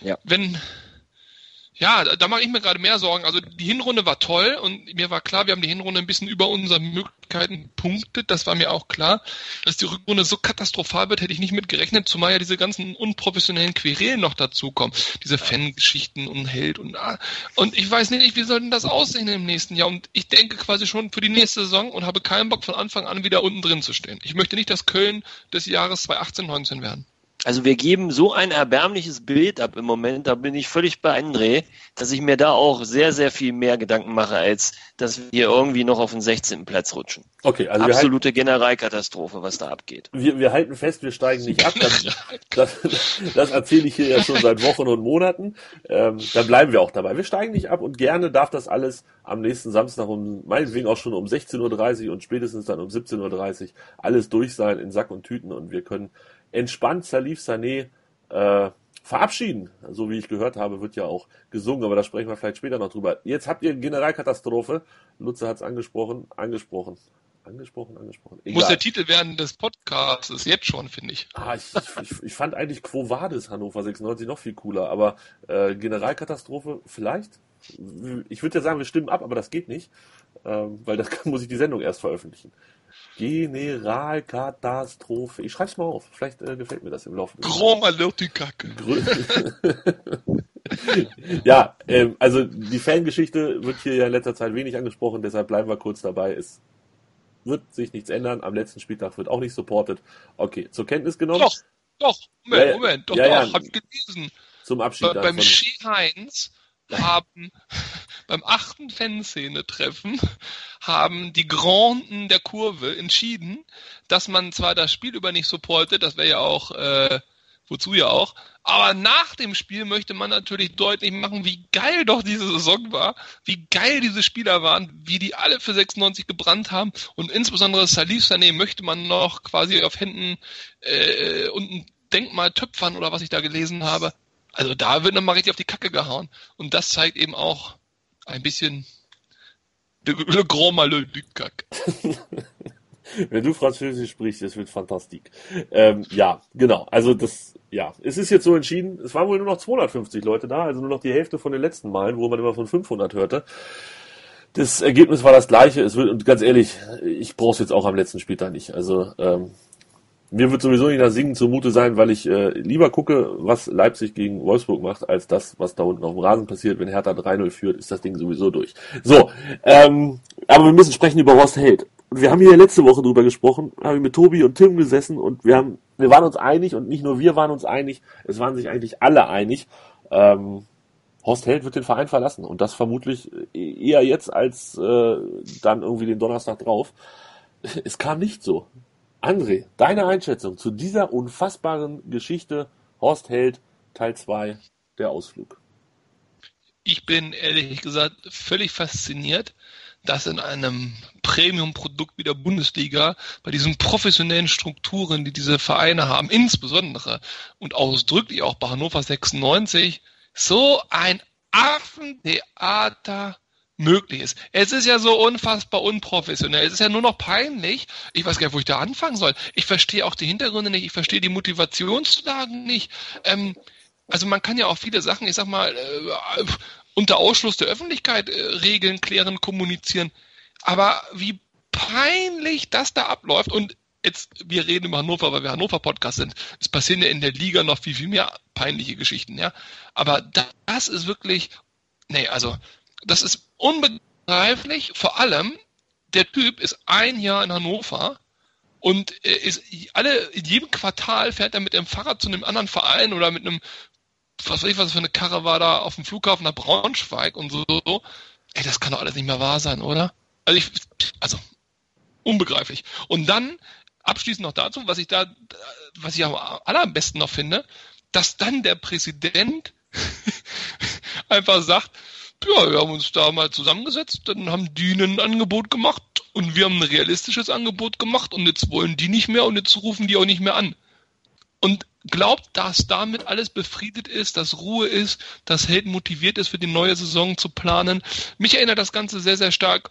Ja. Wenn ja, da, da mache ich mir gerade mehr Sorgen. Also die Hinrunde war toll und mir war klar, wir haben die Hinrunde ein bisschen über unsere Möglichkeiten punktet. Das war mir auch klar. Dass die Rückrunde so katastrophal wird, hätte ich nicht mit gerechnet, zumal ja diese ganzen unprofessionellen Querelen noch dazukommen. Diese Fangeschichten und Held und ah. Und ich weiß nicht, wie soll denn das aussehen im nächsten Jahr? Und ich denke quasi schon für die nächste Saison und habe keinen Bock von Anfang an wieder unten drin zu stehen. Ich möchte nicht das Köln des Jahres 2018, 19 werden. Also wir geben so ein erbärmliches Bild ab im Moment, da bin ich völlig bei André, dass ich mir da auch sehr, sehr viel mehr Gedanken mache, als dass wir irgendwie noch auf den 16. Platz rutschen. Okay, also Absolute halten, Generalkatastrophe, was da abgeht. Wir, wir halten fest, wir steigen nicht ab. Das, das, das erzähle ich hier ja schon seit Wochen und Monaten. Ähm, dann bleiben wir auch dabei. Wir steigen nicht ab und gerne darf das alles am nächsten Samstag um, meinetwegen auch schon um 16.30 Uhr und spätestens dann um 17.30 Uhr alles durch sein in Sack und Tüten und wir können entspannt Salif Sané äh, verabschieden. So wie ich gehört habe, wird ja auch gesungen, aber da sprechen wir vielleicht später noch drüber. Jetzt habt ihr Generalkatastrophe. Lutze hat es angesprochen, angesprochen. Angesprochen, angesprochen. Egal. Muss der Titel werden des Podcasts, ist jetzt schon, finde ich. Ah, ich, ich. Ich fand eigentlich Quo Vadis Hannover 96 noch viel cooler, aber äh, Generalkatastrophe vielleicht? Ich würde ja sagen, wir stimmen ab, aber das geht nicht, ähm, weil das kann, muss ich die Sendung erst veröffentlichen. Generalkatastrophe. Ich schreib's mal auf. Vielleicht äh, gefällt mir das im Laufe Grand Malheur Kacke. ja, ähm, also die Fangeschichte wird hier ja in letzter Zeit wenig angesprochen, deshalb bleiben wir kurz dabei. Es wird sich nichts ändern. Am letzten Spieltag wird auch nicht supported. Okay, zur Kenntnis genommen. Doch, doch, Moment, ja, Moment, doch, ja, doch, ja, hab gelesen. Zum Abschied. Bei, beim Ski Heinz haben beim achten Fanszene-Treffen haben die Granden der Kurve entschieden, dass man zwar das Spiel über nicht supportet, das wäre ja auch, äh, wozu ja auch, aber nach dem Spiel möchte man natürlich deutlich machen, wie geil doch diese Saison war, wie geil diese Spieler waren, wie die alle für 96 gebrannt haben und insbesondere Salif Sané möchte man noch quasi auf Händen äh, und Denkmal töpfern oder was ich da gelesen habe. Also da wird nochmal richtig auf die Kacke gehauen. Und das zeigt eben auch ein bisschen le, grand malheur du Kack. Wenn du Französisch sprichst, das wird fantastisch. Ähm, ja, genau. Also das, ja, es ist jetzt so entschieden. Es waren wohl nur noch 250 Leute da, also nur noch die Hälfte von den letzten Malen, wo man immer von 500 hörte. Das Ergebnis war das gleiche. Es wird, und ganz ehrlich, ich brauche es jetzt auch am letzten Spieltag nicht. Also ähm, mir wird sowieso nicht nach Singen zumute sein, weil ich äh, lieber gucke, was Leipzig gegen Wolfsburg macht, als das, was da unten auf dem Rasen passiert. Wenn Hertha 3-0 führt, ist das Ding sowieso durch. So, ähm, aber wir müssen sprechen über Horst Held. Und wir haben hier letzte Woche drüber gesprochen, haben mit Tobi und Tim gesessen und wir haben, wir waren uns einig und nicht nur wir waren uns einig, es waren sich eigentlich alle einig. Ähm, Horst Held wird den Verein verlassen und das vermutlich eher jetzt als äh, dann irgendwie den Donnerstag drauf. Es kam nicht so. André, deine Einschätzung zu dieser unfassbaren Geschichte Horst Held Teil 2 der Ausflug. Ich bin ehrlich gesagt völlig fasziniert, dass in einem Premium-Produkt wie der Bundesliga, bei diesen professionellen Strukturen, die diese Vereine haben, insbesondere und ausdrücklich auch bei Hannover 96, so ein Affentheater möglich ist. Es ist ja so unfassbar unprofessionell. Es ist ja nur noch peinlich. Ich weiß gar nicht, wo ich da anfangen soll. Ich verstehe auch die Hintergründe nicht. Ich verstehe die Motivationslagen nicht. Ähm, also man kann ja auch viele Sachen, ich sag mal, äh, unter Ausschluss der Öffentlichkeit äh, regeln, klären, kommunizieren. Aber wie peinlich das da abläuft und jetzt, wir reden über Hannover, weil wir Hannover-Podcast sind. Es passieren ja in der Liga noch viel, viel mehr peinliche Geschichten, ja. Aber das ist wirklich, nee, also, das ist unbegreiflich. Vor allem, der Typ ist ein Jahr in Hannover und ist alle, in jedem Quartal fährt er mit dem Fahrrad zu einem anderen Verein oder mit einem, was weiß ich, was für eine Karre war da auf dem Flughafen nach Braunschweig und so. Ey, das kann doch alles nicht mehr wahr sein, oder? Also ich, also, unbegreiflich. Und dann, abschließend noch dazu, was ich da, was ich am allerbesten noch finde, dass dann der Präsident einfach sagt, ja, wir haben uns da mal zusammengesetzt, dann haben die ein Angebot gemacht und wir haben ein realistisches Angebot gemacht und jetzt wollen die nicht mehr und jetzt rufen die auch nicht mehr an. Und glaubt, dass damit alles befriedet ist, dass Ruhe ist, dass Held motiviert ist, für die neue Saison zu planen. Mich erinnert das Ganze sehr, sehr stark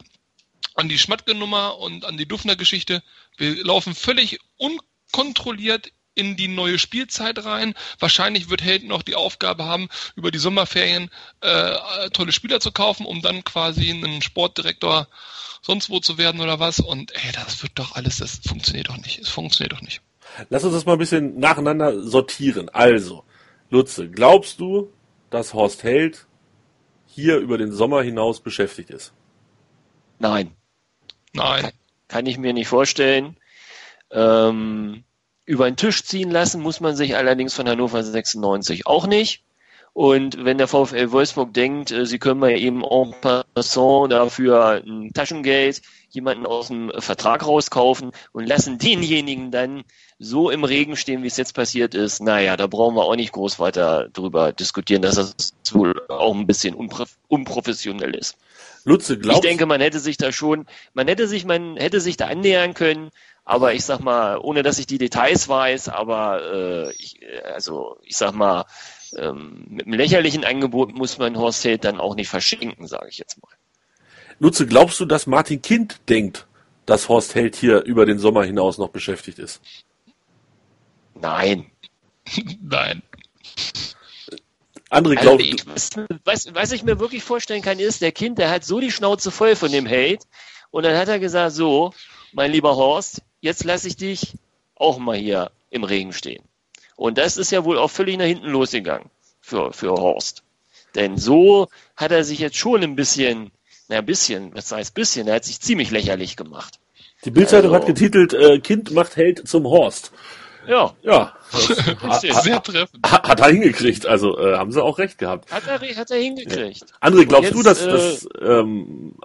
an die Schmatke-Nummer und an die Duffner-Geschichte. Wir laufen völlig unkontrolliert in die neue Spielzeit rein. Wahrscheinlich wird Held noch die Aufgabe haben, über die Sommerferien äh, tolle Spieler zu kaufen, um dann quasi einen Sportdirektor sonst wo zu werden oder was. Und ey, das wird doch alles, das funktioniert doch nicht. Es funktioniert doch nicht. Lass uns das mal ein bisschen nacheinander sortieren. Also, Lutze, glaubst du, dass Horst Held hier über den Sommer hinaus beschäftigt ist? Nein. Nein. Kann, kann ich mir nicht vorstellen. Ähm, über den Tisch ziehen lassen muss man sich allerdings von Hannover 96 auch nicht. Und wenn der VfL Wolfsburg denkt, äh, sie können mal eben en passant dafür ein Taschengeld jemanden aus dem Vertrag rauskaufen und lassen denjenigen dann so im Regen stehen, wie es jetzt passiert ist, naja, da brauchen wir auch nicht groß weiter drüber diskutieren, dass das wohl auch ein bisschen unprofessionell ist. Lutze, glaubst Ich denke, man hätte sich da schon, man hätte sich, man hätte sich da annähern können, aber ich sag mal, ohne dass ich die Details weiß, aber äh, ich, also ich sag mal, ähm, mit einem lächerlichen Angebot muss man Horst Held dann auch nicht verschenken, sage ich jetzt mal. Lutze, glaubst du, dass Martin Kind denkt, dass Horst Held hier über den Sommer hinaus noch beschäftigt ist? Nein. Nein. Andere glauben. Also ich, was, was ich mir wirklich vorstellen kann, ist, der Kind, der hat so die Schnauze voll von dem Hate und dann hat er gesagt, so, mein lieber Horst, jetzt lasse ich dich auch mal hier im Regen stehen. Und das ist ja wohl auch völlig nach hinten losgegangen für, für Horst. Denn so hat er sich jetzt schon ein bisschen, na ein bisschen, was heißt bisschen, er hat sich ziemlich lächerlich gemacht. Die Bildzeitung also, hat getitelt, äh, Kind macht Held zum Horst. Ja. Ja. hat, sehr treffend. Hat, hat er hingekriegt, also äh, haben sie auch recht gehabt. Hat er, hat er hingekriegt. Ja. André, glaubst jetzt, du, dass, äh, dass ähm,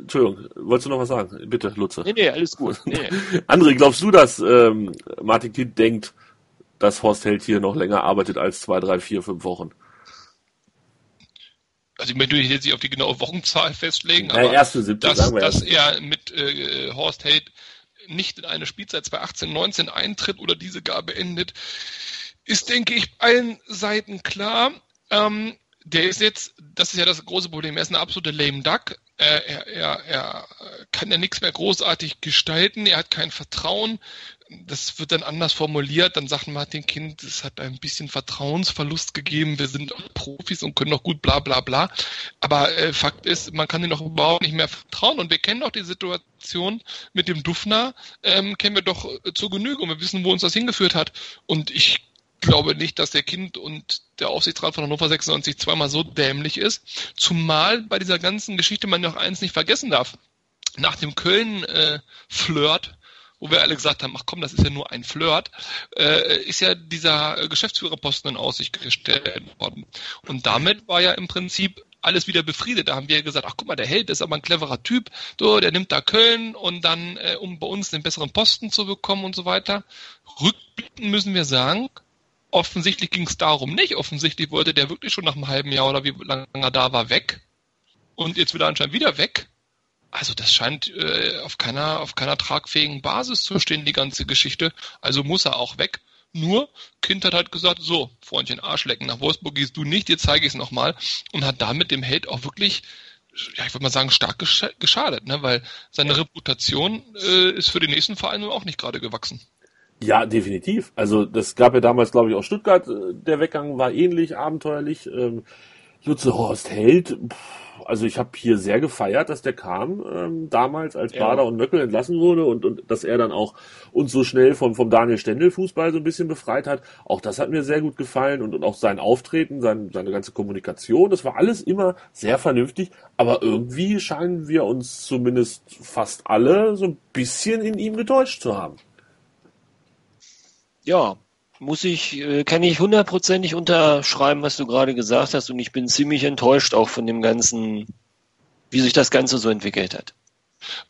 Entschuldigung, wolltest du noch was sagen? Bitte, Lutze. Nee, nee, alles gut. Nee. André, glaubst du, dass ähm, Martin Kind denkt, dass Horst Held hier noch länger arbeitet als zwei, drei, vier, fünf Wochen? also ich möchte jetzt nicht auf die genaue Wochenzahl festlegen, aber erste siebte, dass, dass er mit äh, Horst Held nicht in eine Spielzeit 2018, 19 eintritt oder diese gar beendet, ist, denke ich, allen Seiten klar. Ähm, der ist jetzt, das ist ja das große Problem, er ist ein absoluter lame duck. Er, er, er, er kann ja nichts mehr großartig gestalten, er hat kein Vertrauen. Das wird dann anders formuliert, dann sagt Martin Kind, es hat ein bisschen Vertrauensverlust gegeben, wir sind Profis und können doch gut bla bla bla. Aber äh, Fakt ist, man kann ihm doch überhaupt nicht mehr vertrauen und wir kennen doch die Situation mit dem Dufner, ähm, kennen wir doch äh, zur Genüge und wir wissen, wo uns das hingeführt hat. Und ich glaube nicht, dass der Kind und der Aufsichtsrat von Hannover 96 zweimal so dämlich ist. Zumal bei dieser ganzen Geschichte man noch eins nicht vergessen darf. Nach dem Köln-Flirt, äh, wo wir alle gesagt haben, ach komm, das ist ja nur ein Flirt, äh, ist ja dieser Geschäftsführerposten in Aussicht gestellt worden. Und damit war ja im Prinzip alles wieder befriedet. Da haben wir gesagt, ach guck mal, der Held ist aber ein cleverer Typ, so, der nimmt da Köln und dann, äh, um bei uns den besseren Posten zu bekommen und so weiter. Rückblickend müssen wir sagen, offensichtlich ging es darum nicht. Offensichtlich wollte der wirklich schon nach einem halben Jahr oder wie lange er da war weg. Und jetzt wieder anscheinend wieder weg. Also das scheint äh, auf keiner auf keiner tragfähigen Basis zu stehen, die ganze Geschichte. Also muss er auch weg. Nur, Kind hat halt gesagt, so, Freundchen, Arschlecken, nach Wolfsburg gehst du nicht, dir zeige ich es nochmal. Und hat damit dem Held auch wirklich, ja, ich würde mal sagen, stark geschadet, ne? weil seine Reputation äh, ist für den nächsten Verein auch nicht gerade gewachsen. Ja, definitiv. Also das gab ja damals, glaube ich, auch Stuttgart. Äh, der Weggang war ähnlich abenteuerlich. Ähm, Lutze Horst Held, pff, also ich habe hier sehr gefeiert, dass der kam ähm, damals, als ja. Bader und Möckel entlassen wurde und, und dass er dann auch uns so schnell vom, vom Daniel Stendel Fußball so ein bisschen befreit hat. Auch das hat mir sehr gut gefallen und, und auch sein Auftreten, sein, seine ganze Kommunikation, das war alles immer sehr vernünftig, aber irgendwie scheinen wir uns zumindest fast alle so ein bisschen in ihm getäuscht zu haben. Ja, muss ich, äh, kann ich hundertprozentig unterschreiben, was du gerade gesagt hast und ich bin ziemlich enttäuscht auch von dem ganzen, wie sich das Ganze so entwickelt hat.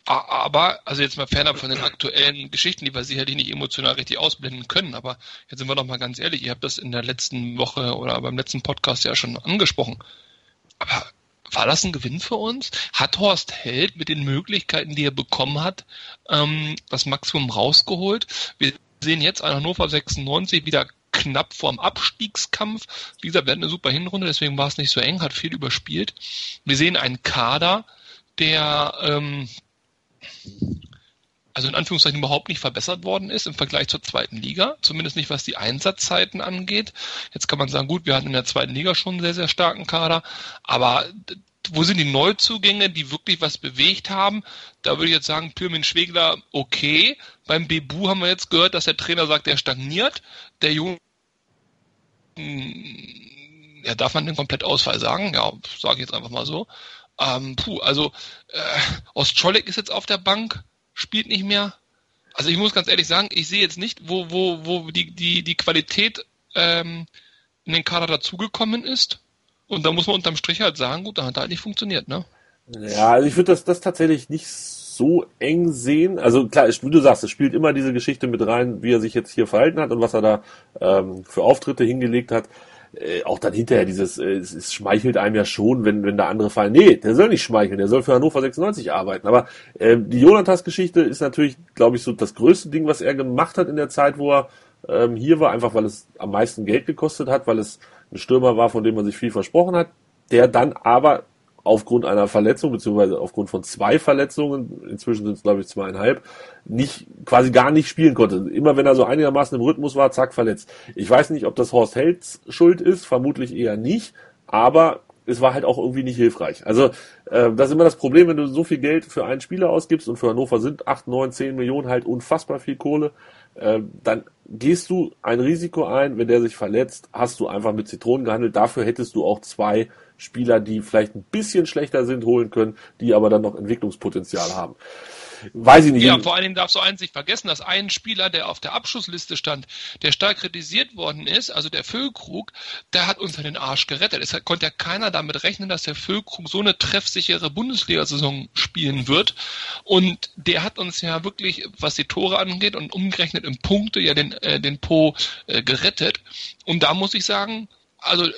Aber, also jetzt mal fernab von den aktuellen Geschichten, die wir sicherlich nicht emotional richtig ausblenden können, aber jetzt sind wir doch mal ganz ehrlich, ihr habt das in der letzten Woche oder beim letzten Podcast ja schon angesprochen. Aber war das ein Gewinn für uns? Hat Horst Held mit den Möglichkeiten, die er bekommen hat, ähm, das Maximum rausgeholt? Wir sehen jetzt an Hannover 96 wieder knapp vorm Abstiegskampf. Wie gesagt, wir hatten eine super Hinrunde, deswegen war es nicht so eng, hat viel überspielt. Wir sehen einen Kader, der ähm, also in Anführungszeichen überhaupt nicht verbessert worden ist im Vergleich zur zweiten Liga, zumindest nicht was die Einsatzzeiten angeht. Jetzt kann man sagen, gut, wir hatten in der zweiten Liga schon einen sehr, sehr starken Kader, aber wo sind die Neuzugänge, die wirklich was bewegt haben? Da würde ich jetzt sagen, Pirmin Schwegler, okay. Beim Bebu haben wir jetzt gehört, dass der Trainer sagt, er stagniert. Der Junge, ja, darf man den komplett Ausfall sagen? Ja, sage ich jetzt einfach mal so. Ähm, puh, also äh, Ostscholek ist jetzt auf der Bank, spielt nicht mehr. Also ich muss ganz ehrlich sagen, ich sehe jetzt nicht, wo, wo, wo die, die, die Qualität ähm, in den Kader dazugekommen ist. Und da muss man unterm Strich halt sagen, gut, da hat halt nicht funktioniert, ne? Ja, also ich würde das, das tatsächlich nicht so eng sehen. Also klar, wie du sagst, es spielt immer diese Geschichte mit rein, wie er sich jetzt hier verhalten hat und was er da ähm, für Auftritte hingelegt hat. Äh, auch dann hinterher dieses, äh, es, es schmeichelt einem ja schon, wenn, wenn da andere fallen. Nee, der soll nicht schmeicheln, der soll für Hannover 96 arbeiten. Aber äh, die Jonathas-Geschichte ist natürlich, glaube ich, so das größte Ding, was er gemacht hat in der Zeit, wo er ähm, hier war, einfach weil es am meisten Geld gekostet hat, weil es ein Stürmer war, von dem man sich viel versprochen hat, der dann aber aufgrund einer Verletzung, beziehungsweise aufgrund von zwei Verletzungen, inzwischen sind es glaube ich zweieinhalb, nicht, quasi gar nicht spielen konnte. Immer wenn er so einigermaßen im Rhythmus war, zack, verletzt. Ich weiß nicht, ob das Horst Helds Schuld ist, vermutlich eher nicht, aber es war halt auch irgendwie nicht hilfreich. Also äh, das ist immer das Problem, wenn du so viel Geld für einen Spieler ausgibst und für Hannover sind acht, neun, zehn Millionen halt unfassbar viel Kohle, äh, dann gehst du ein Risiko ein, wenn der sich verletzt, hast du einfach mit Zitronen gehandelt. Dafür hättest du auch zwei Spieler, die vielleicht ein bisschen schlechter sind, holen können, die aber dann noch Entwicklungspotenzial haben. Weiß ich nicht. Ja, vor allen Dingen darfst du eins nicht vergessen, dass ein Spieler, der auf der Abschussliste stand, der stark kritisiert worden ist, also der Füllkrug, der hat uns den Arsch gerettet. Es konnte ja keiner damit rechnen, dass der Füllkrug so eine treffsichere Bundesliga-Saison spielen wird. Und der hat uns ja wirklich, was die Tore angeht und umgerechnet im Punkte, ja den, äh, den Po äh, gerettet. Und da muss ich sagen, also,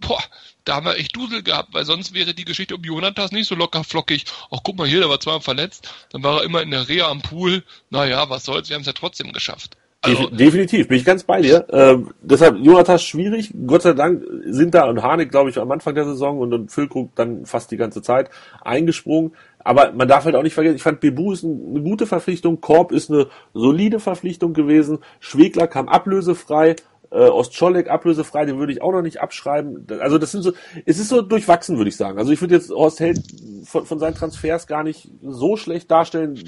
boah, da haben wir echt Dusel gehabt, weil sonst wäre die Geschichte um Jonathas nicht so locker flockig. Ach, guck mal hier, der war zweimal verletzt, dann war er immer in der Reha am Pool. Naja, was soll's, wir haben es ja trotzdem geschafft. Also, Definitiv, bin ich ganz bei dir. Ähm, deshalb Jonathas schwierig. Gott sei Dank sind da und Harnik, glaube ich, am Anfang der Saison und, und Füllkrug dann fast die ganze Zeit eingesprungen. Aber man darf halt auch nicht vergessen, ich fand Bebu ist eine gute Verpflichtung, Korb ist eine solide Verpflichtung gewesen, Schwegler kam ablösefrei, äh, Ostscholek ablösefrei, den würde ich auch noch nicht abschreiben. Also das sind so, es ist so durchwachsen, würde ich sagen. Also ich würde jetzt Horst Held von, von seinen Transfers gar nicht so schlecht darstellen.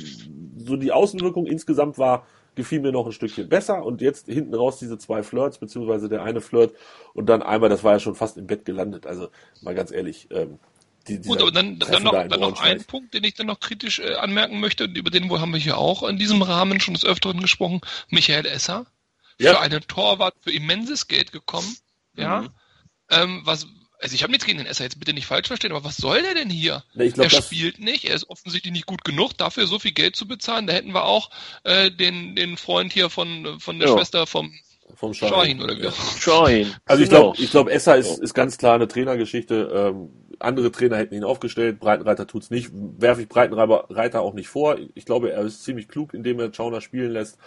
So die Außenwirkung insgesamt war, gefiel mir noch ein Stückchen besser. Und jetzt hinten raus diese zwei Flirts, beziehungsweise der eine Flirt und dann einmal, das war ja schon fast im Bett gelandet. Also mal ganz ehrlich, ähm, die, Gut, aber dann, dann noch, da dann noch ein Punkt, den ich dann noch kritisch äh, anmerken möchte, und über den wo haben wir hier auch in diesem Rahmen schon des Öfteren gesprochen, Michael Esser ja. für einen Torwart für immenses Geld gekommen. Ja. Mhm. Ähm, was, also ich habe nichts gegen den Esser, jetzt bitte nicht falsch verstehen, aber was soll der denn hier? Glaub, er spielt nicht, er ist offensichtlich nicht gut genug, dafür so viel Geld zu bezahlen. Da hätten wir auch äh, den, den Freund hier von, von der ja. Schwester vom vom Shahin, oder wie? Shahin. Also ich glaube, ich glaube, Esser ist, ist ganz klar eine Trainergeschichte. Ähm, andere Trainer hätten ihn aufgestellt, Breitenreiter tut's nicht. Werfe ich Breitenreiter auch nicht vor. Ich glaube, er ist ziemlich klug, indem er Schauner spielen lässt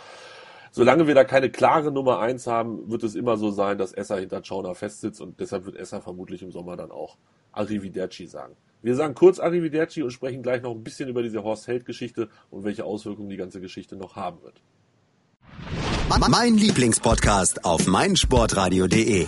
solange wir da keine klare Nummer eins haben, wird es immer so sein, dass Esser hinter Schauner festsitzt und deshalb wird Esser vermutlich im Sommer dann auch Arrivederci sagen. Wir sagen kurz Arrivederci und sprechen gleich noch ein bisschen über diese Horst Held Geschichte und welche Auswirkungen die ganze Geschichte noch haben wird. Mein Lieblingspodcast auf meinsportradio.de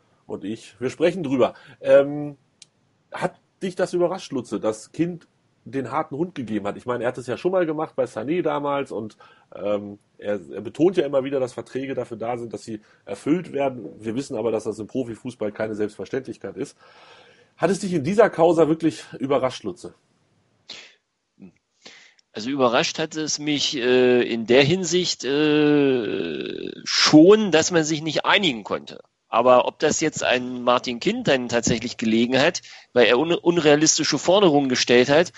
und ich, wir sprechen drüber. Ähm, hat dich das überrascht, Lutze, dass Kind den harten Hund gegeben hat? Ich meine, er hat es ja schon mal gemacht bei Sané damals und ähm, er, er, betont ja immer wieder, dass Verträge dafür da sind, dass sie erfüllt werden. Wir wissen aber, dass das im Profifußball keine Selbstverständlichkeit ist. Hat es dich in dieser Causa wirklich überrascht, Lutze? Also überrascht hat es mich äh, in der Hinsicht äh, schon, dass man sich nicht einigen konnte. Aber ob das jetzt ein Martin Kind dann tatsächlich gelegen hat, weil er un unrealistische Forderungen gestellt hat,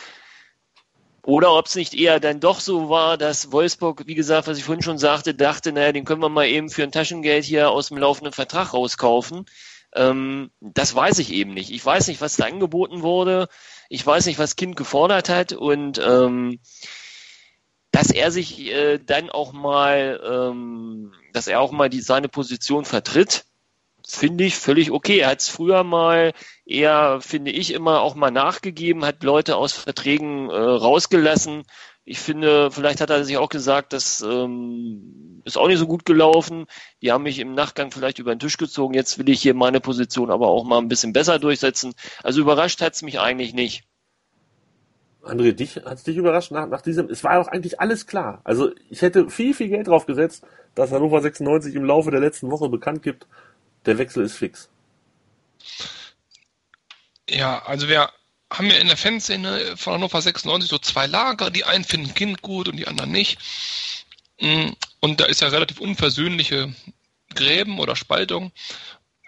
oder ob es nicht eher dann doch so war, dass Wolfsburg, wie gesagt, was ich vorhin schon sagte, dachte, naja, den können wir mal eben für ein Taschengeld hier aus dem laufenden Vertrag rauskaufen. Ähm, das weiß ich eben nicht. Ich weiß nicht, was da angeboten wurde. Ich weiß nicht, was Kind gefordert hat. Und ähm, dass er sich äh, dann auch mal, ähm, dass er auch mal die, seine Position vertritt, finde ich völlig okay. Er hat es früher mal eher, finde ich, immer auch mal nachgegeben, hat Leute aus Verträgen äh, rausgelassen. Ich finde, vielleicht hat er sich auch gesagt, das ähm, ist auch nicht so gut gelaufen. Die haben mich im Nachgang vielleicht über den Tisch gezogen. Jetzt will ich hier meine Position aber auch mal ein bisschen besser durchsetzen. Also überrascht hat es mich eigentlich nicht. André, dich hat es dich überrascht nach, nach diesem, es war doch eigentlich alles klar. Also ich hätte viel, viel Geld drauf gesetzt, dass Hannover 96 im Laufe der letzten Woche bekannt gibt, der Wechsel ist fix. Ja, also wir haben ja in der Fanszene von Hannover 96 so zwei Lager. Die einen finden Kind gut und die anderen nicht. Mm, und da ist ja relativ unversöhnliche Gräben oder Spaltung.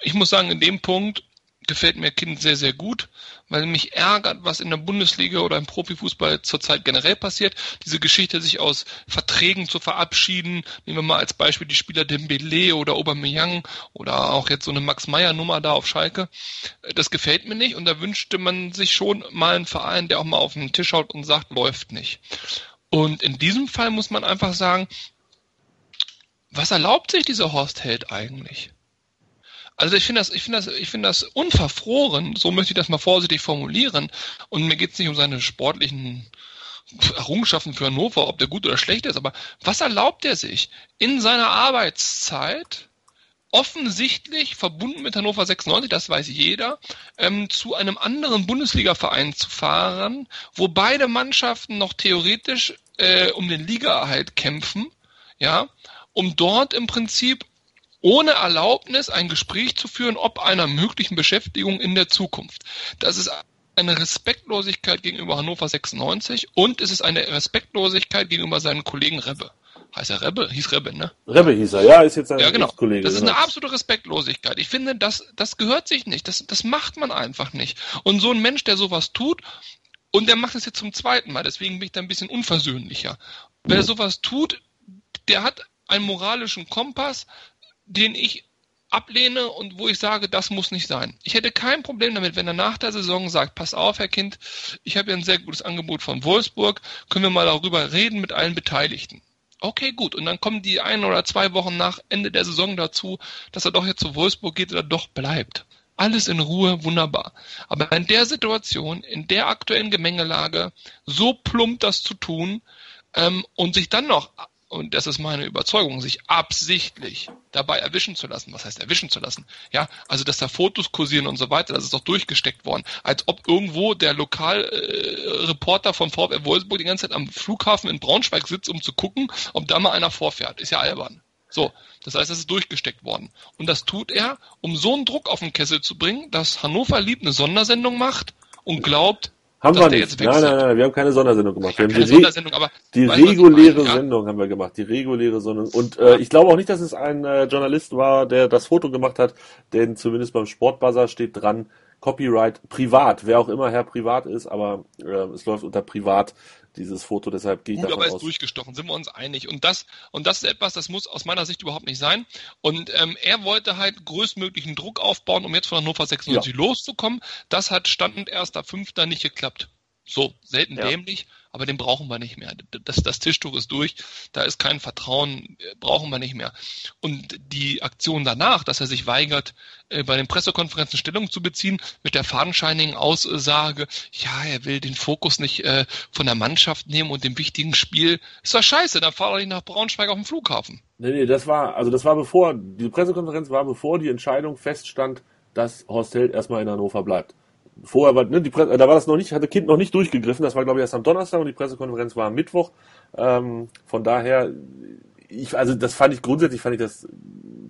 Ich muss sagen, in dem Punkt gefällt mir Kind sehr, sehr gut, weil mich ärgert, was in der Bundesliga oder im Profifußball zurzeit generell passiert. Diese Geschichte, sich aus Verträgen zu verabschieden. Nehmen wir mal als Beispiel die Spieler Dembele oder Aubameyang oder auch jetzt so eine Max-Meyer-Nummer da auf Schalke. Das gefällt mir nicht und da wünschte man sich schon mal einen Verein, der auch mal auf den Tisch schaut und sagt, läuft nicht. Und in diesem Fall muss man einfach sagen, was erlaubt sich dieser Horst Held eigentlich? Also ich finde das, ich finde das, ich finde das unverfroren, so möchte ich das mal vorsichtig formulieren. Und mir geht es nicht um seine sportlichen Errungenschaften für Hannover, ob der gut oder schlecht ist, aber was erlaubt er sich in seiner Arbeitszeit offensichtlich verbunden mit Hannover 96, das weiß jeder, ähm, zu einem anderen Bundesliga-Verein zu fahren, wo beide Mannschaften noch theoretisch äh, um den Ligaerhalt kämpfen, ja, um dort im Prinzip ohne Erlaubnis ein Gespräch zu führen, ob einer möglichen Beschäftigung in der Zukunft. Das ist eine Respektlosigkeit gegenüber Hannover 96 und es ist eine Respektlosigkeit gegenüber seinen Kollegen Rebbe. Heißt er Rebbe? Hieß Rebbe, ne? Rebbe hieß er, ja, ist jetzt ein ja, genau. Kollege. Das ist genau. eine absolute Respektlosigkeit. Ich finde, das, das gehört sich nicht. Das, das macht man einfach nicht. Und so ein Mensch, der sowas tut, und der macht es jetzt zum zweiten Mal, deswegen bin ich da ein bisschen unversöhnlicher. Wer sowas tut, der hat einen moralischen Kompass, den ich ablehne und wo ich sage, das muss nicht sein. Ich hätte kein Problem damit, wenn er nach der Saison sagt, pass auf, Herr Kind, ich habe ja ein sehr gutes Angebot von Wolfsburg, können wir mal darüber reden mit allen Beteiligten. Okay, gut. Und dann kommen die ein oder zwei Wochen nach Ende der Saison dazu, dass er doch jetzt zu Wolfsburg geht oder doch bleibt. Alles in Ruhe, wunderbar. Aber in der Situation, in der aktuellen Gemengelage, so plump das zu tun ähm, und sich dann noch und das ist meine Überzeugung, sich absichtlich dabei erwischen zu lassen. Was heißt erwischen zu lassen? Ja, also dass da Fotos kursieren und so weiter, das ist doch durchgesteckt worden. Als ob irgendwo der Lokalreporter äh, von VfL Wolfsburg die ganze Zeit am Flughafen in Braunschweig sitzt, um zu gucken, ob da mal einer vorfährt. Ist ja albern. So, das heißt, das ist durchgesteckt worden. Und das tut er, um so einen Druck auf den Kessel zu bringen, dass Hannover Lieb eine Sondersendung macht und glaubt, haben wir nicht. Nein, nein, nein, wir haben keine Sondersendung gemacht. Wir haben die, Sondersendung, aber die reguläre meine, ja? Sendung haben wir gemacht. Die reguläre Sendung. Und äh, ich glaube auch nicht, dass es ein äh, Journalist war, der das Foto gemacht hat, denn zumindest beim Sportbuzzer steht dran, Copyright privat, wer auch immer Herr Privat ist, aber äh, es läuft unter Privat dieses Foto, deshalb gehe ich Gut, davon aber er ist aus. durchgestochen, sind wir uns einig. Und das, und das ist etwas, das muss aus meiner Sicht überhaupt nicht sein. Und ähm, er wollte halt größtmöglichen Druck aufbauen, um jetzt von Hannover 96 loszukommen. Das hat Stand erster Fünfter nicht geklappt. So, selten Ja. dämlich, aber den brauchen wir nicht mehr. Das, das Tischtuch ist durch, da ist kein Vertrauen, äh, brauchen wir nicht mehr. Und die Aktion danach, dass er sich weigert, äh, bei den Pressekonferenzen Stellung zu beziehen, mit der fadenscheinigen Aussage, ja, er will den Fokus nicht äh, von der Mannschaft nehmen und dem wichtigen Spiel, ist doch scheiße, dann fahr doch nicht nach Braunschweig auf den Flughafen. Nee, nee, das war, also das war bevor, die Pressekonferenz war bevor die Entscheidung feststand, dass Horst Held erstmal in Hannover bleibt. Vorher war, ne, die Presse, da war das noch nicht, hatte Kind noch nicht durchgegriffen, das war glaube ich erst am Donnerstag und die Pressekonferenz war am Mittwoch. Ähm, von daher, ich, also das fand ich grundsätzlich, fand ich das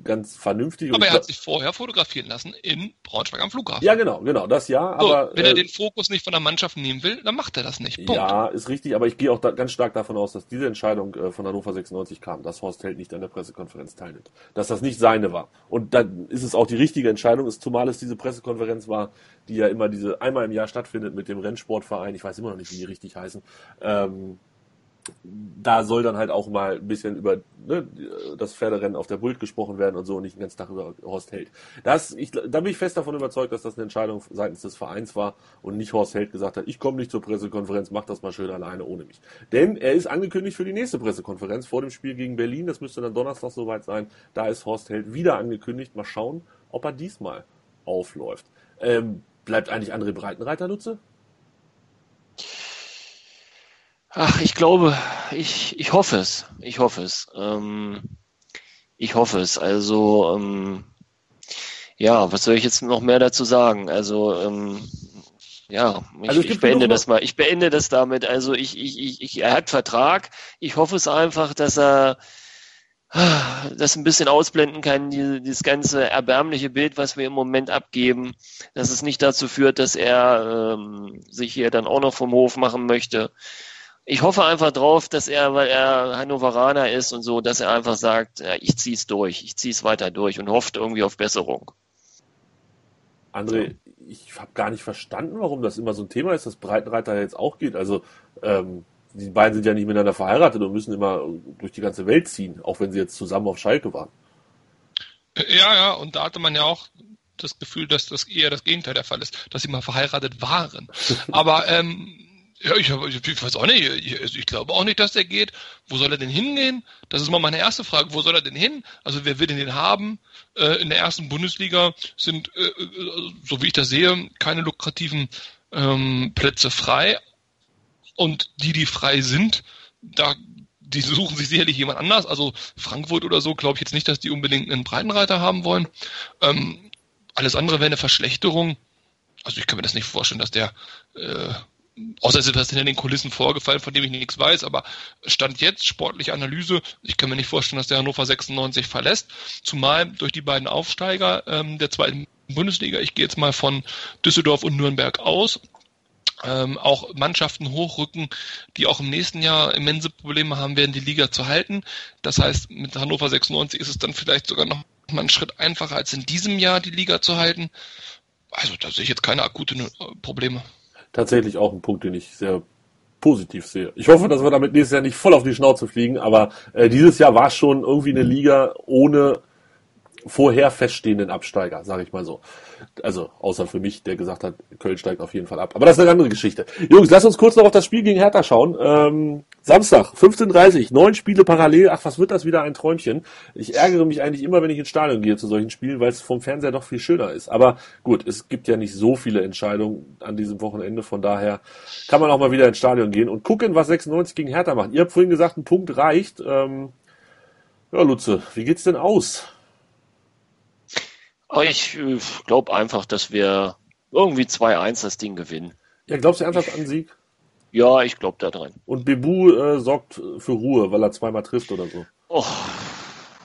ganz vernünftig. und Aber er hat sich vorher fotografieren lassen in Braunschweig am Flughafen. ja, genau, genau, das ja, so, aber. wenn er äh, den Fokus nicht von der Mannschaft nehmen will, dann macht er das nicht. Punkt. Ja, ist richtig, aber ich gehe auch da ganz stark davon aus, dass diese Entscheidung äh, von Hannover 96 kam, dass Horst Held nicht an der Pressekonferenz teilnimmt. Dass das nicht seine war. Und dann ist es auch die richtige Entscheidung, ist, zumal es diese Pressekonferenz war, die ja immer diese einmal im Jahr stattfindet mit dem Rennsportverein, ich weiß immer noch nicht, wie die richtig heißen. Ähm, da soll dann halt auch mal ein bisschen über ne, das Pferderennen auf der Bult gesprochen werden und so und nicht den ganzen Tag über Horst Held. Das, ich, da bin ich fest davon überzeugt, dass das eine Entscheidung seitens des Vereins war und nicht Horst Held gesagt hat, ich komme nicht zur Pressekonferenz, mach das mal schön alleine ohne mich. Denn er ist angekündigt für die nächste Pressekonferenz vor dem Spiel gegen Berlin, das müsste dann Donnerstag soweit sein. Da ist Horst Held wieder angekündigt. Mal schauen, ob er diesmal aufläuft. Ähm, bleibt eigentlich André Breitenreiter Nutze? Ach, ich glaube, ich, ich hoffe es. Ich hoffe es. Ähm, ich hoffe es. Also, ähm, ja, was soll ich jetzt noch mehr dazu sagen? Also, ähm, ja, ich, Also ich beende das mal. Ich beende das damit. Also, ich, ich, ich, ich, er hat Vertrag. Ich hoffe es einfach, dass er das ein bisschen ausblenden kann, die, dieses ganze erbärmliche Bild, was wir im Moment abgeben, dass es nicht dazu führt, dass er ähm, sich hier dann auch noch vom Hof machen möchte ich hoffe einfach drauf, dass er, weil er Hannoveraner ist und so, dass er einfach sagt, ja, ich zieh's durch, ich zieh's weiter durch und hofft irgendwie auf Besserung. André, ich habe gar nicht verstanden, warum das immer so ein Thema ist, dass Breitenreiter jetzt auch geht. Also ähm, die beiden sind ja nicht miteinander verheiratet und müssen immer durch die ganze Welt ziehen, auch wenn sie jetzt zusammen auf Schalke waren. Ja, ja, und da hatte man ja auch das Gefühl, dass das eher das Gegenteil der Fall ist, dass sie mal verheiratet waren. Aber ähm, ja, ich, ich, ich weiß auch nicht, ich, also ich glaube auch nicht, dass der geht. Wo soll er denn hingehen? Das ist mal meine erste Frage. Wo soll er denn hin? Also wer will denn den haben? Äh, in der ersten Bundesliga sind, äh, äh, so wie ich das sehe, keine lukrativen ähm, Plätze frei. Und die, die frei sind, da die suchen sich sicherlich jemand anders. Also Frankfurt oder so, glaube ich jetzt nicht, dass die unbedingt einen Breitenreiter haben wollen. Ähm, alles andere wäre eine Verschlechterung. Also ich kann mir das nicht vorstellen, dass der, äh, außer es ist was hinter den Kulissen vorgefallen, von dem ich nichts weiß, aber Stand jetzt, sportliche Analyse, ich kann mir nicht vorstellen, dass der Hannover 96 verlässt, zumal durch die beiden Aufsteiger ähm, der zweiten Bundesliga, ich gehe jetzt mal von Düsseldorf und Nürnberg aus, ähm, auch Mannschaften hochrücken, die auch im nächsten Jahr immense Probleme haben werden, die Liga zu halten. Das heißt, mit Hannover 96 ist es dann vielleicht sogar noch mal einen Schritt einfacher, als in diesem Jahr die Liga zu halten. Also da sehe ich jetzt keine akuten äh, Probleme. Tatsächlich auch ein Punkt, den ich sehr positiv sehe. Ich hoffe, dass wir damit nächstes Jahr nicht voll auf die Schnauze fliegen, aber äh, dieses Jahr war schon irgendwie eine Liga ohne vorher feststehenden Absteiger, sage ich mal so. Also außer für mich, der gesagt hat, Köln steigt auf jeden Fall ab. Aber das ist eine andere Geschichte. Jungs, lasst uns kurz noch auf das Spiel gegen Hertha schauen. Ähm, Samstag, 15.30 neun Spiele parallel. Ach, was wird das wieder ein Träumchen? Ich ärgere mich eigentlich immer, wenn ich ins Stadion gehe zu solchen Spielen, weil es vom Fernseher doch viel schöner ist. Aber gut, es gibt ja nicht so viele Entscheidungen an diesem Wochenende. Von daher kann man auch mal wieder ins Stadion gehen und gucken, was 96 gegen Hertha macht. Ihr habt vorhin gesagt, ein Punkt reicht. Ähm, ja, Lutze, wie geht's denn aus? Aber ich äh, glaube einfach, dass wir irgendwie 2-1 das Ding gewinnen. Ja, glaubst du ernsthaft an Sieg? Ja, ich glaube da dran. Und Bebu äh, sorgt für Ruhe, weil er zweimal trifft oder so. Och,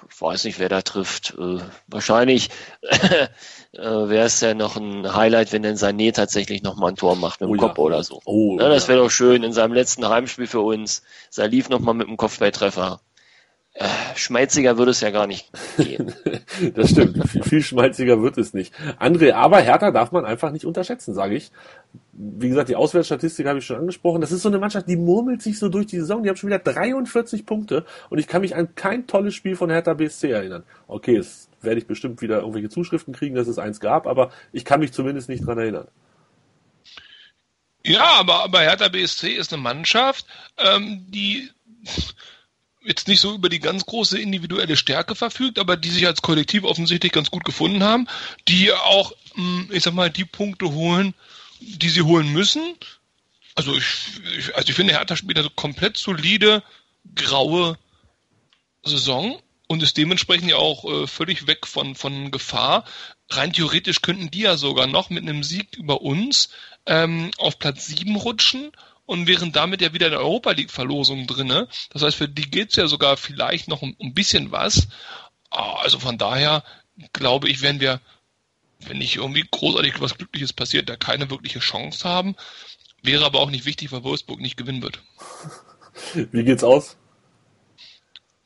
ich weiß nicht, wer da trifft. Äh, wahrscheinlich äh, wäre es ja noch ein Highlight, wenn dann Sané tatsächlich noch mal ein Tor macht mit dem Oh ja. Kopf oder so. Oh, Ja, das ja. wäre doch schön in seinem letzten Heimspiel für uns. Salif noch mal mit dem Kopfballtreffer. Schmalziger würde es ja gar nicht gehen. das stimmt. Viel, viel schmalziger wird es nicht. André, aber Hertha darf man einfach nicht unterschätzen, sage ich. Wie gesagt, die Auswärtsstatistik habe ich schon angesprochen. Das ist so eine Mannschaft, die murmelt sich so durch die Saison. Die haben schon wieder 43 Punkte und ich kann mich an kein tolles Spiel von Hertha BSC erinnern. Okay, jetzt werde ich bestimmt wieder irgendwelche Zuschriften kriegen, dass es eins gab, aber ich kann mich zumindest nicht dran erinnern. Ja, aber, aber Hertha BSC ist eine Mannschaft, ähm, die jetzt nicht so über die ganz große individuelle Stärke verfügt, aber die sich als Kollektiv offensichtlich ganz gut gefunden haben, die auch, hm, ich sag mal, die Punkte holen, die sie holen müssen. Also ich, ich also ich finde, Hertha spielt eine komplett solide, graue Saison und ist dementsprechend ja auch äh, völlig weg von, von Gefahr. Rein theoretisch könnten die ja sogar noch mit einem Sieg über uns ähm, auf Platz 7 rutschen und wären damit ja wieder in der Europa League Verlosung drinne. Das heißt, für die geht's ja sogar vielleicht noch um ein bisschen was. Ah, also von daher glaube ich, werden wir, wenn nicht irgendwie großartig was Glückliches passiert, da keine wirkliche Chance haben. Wäre aber auch nicht wichtig, weil Wolfsburg nicht gewinnen wird. Wie geht's aus?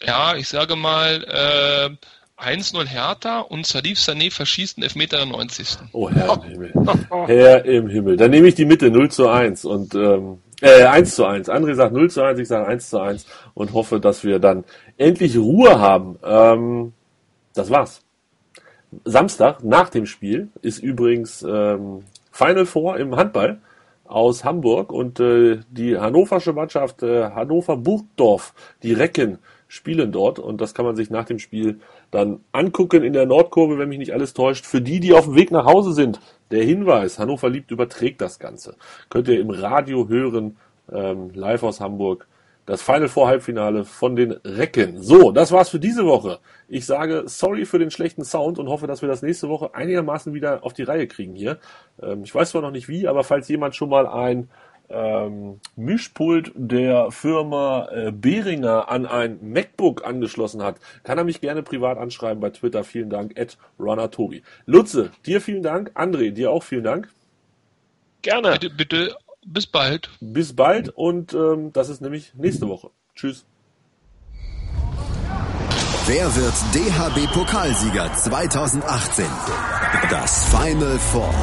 Ja, ich sage mal, äh, 1-0 Hertha und Salif Sané verschießt einen Elfmeter der 90. Oh Herr im Himmel. Herr im Himmel. Dann nehme ich die Mitte 0 zu 1 und ähm, äh, 1 zu 1. André sagt 0 zu 1, ich sage 1 zu 1 und hoffe, dass wir dann endlich Ruhe haben. Ähm, das war's. Samstag nach dem Spiel ist übrigens ähm, Final Four im Handball aus Hamburg und äh, die hannoversche Mannschaft äh, Hannover Burgdorf, die Recken, spielen dort und das kann man sich nach dem Spiel dann angucken in der Nordkurve, wenn mich nicht alles täuscht. Für die, die auf dem Weg nach Hause sind, der Hinweis, Hannover liebt überträgt das Ganze. Könnt ihr im Radio hören, ähm, live aus Hamburg, das Final Four Halbfinale von den Recken. So, das war's für diese Woche. Ich sage sorry für den schlechten Sound und hoffe, dass wir das nächste Woche einigermaßen wieder auf die Reihe kriegen hier. Ähm, ich weiß zwar noch nicht wie, aber falls jemand schon mal ein ähm, Mischpult der Firma äh, Behringer an ein MacBook angeschlossen hat, kann er mich gerne privat anschreiben bei Twitter. Vielen Dank, at Tobi. Lutze, dir vielen Dank. André, dir auch vielen Dank. Gerne. Bitte, bitte, bis bald. Bis bald und ähm, das ist nämlich nächste Woche. Tschüss. Wer wird DHB-Pokalsieger 2018? Das Final Four.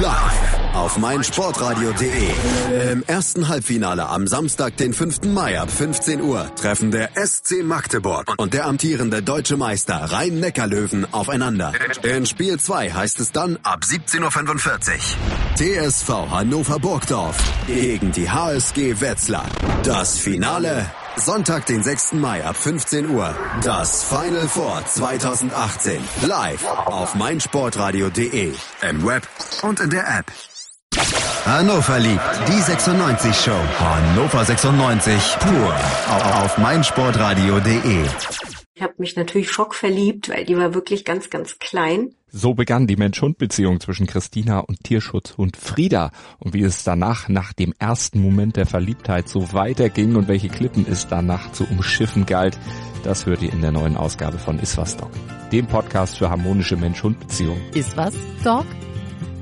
Live auf meinsportradio.de. Im ersten Halbfinale am Samstag, den 5. Mai ab 15 Uhr, treffen der SC Magdeburg und der amtierende deutsche Meister Rhein-Neckar-Löwen aufeinander. In Spiel 2 heißt es dann ab 17.45 Uhr. TSV Hannover Burgdorf gegen die HSG Wetzlar. Das Finale Sonntag, den 6. Mai ab 15 Uhr. Das Final Four 2018. Live auf meinsportradio.de. Im Web und in der App. Hannover liebt die 96 Show. Hannover 96 pur auf meinsportradio.de. Ich habe mich natürlich schockverliebt, weil die war wirklich ganz, ganz klein. So begann die Mensch-Hund-Beziehung zwischen Christina und Tierschutzhund Frieda. Und wie es danach, nach dem ersten Moment der Verliebtheit, so weiterging und welche Klippen es danach zu umschiffen galt, das hört ihr in der neuen Ausgabe von Iswas Dog, dem Podcast für harmonische Mensch-Hund-Beziehungen. Iswas Dog?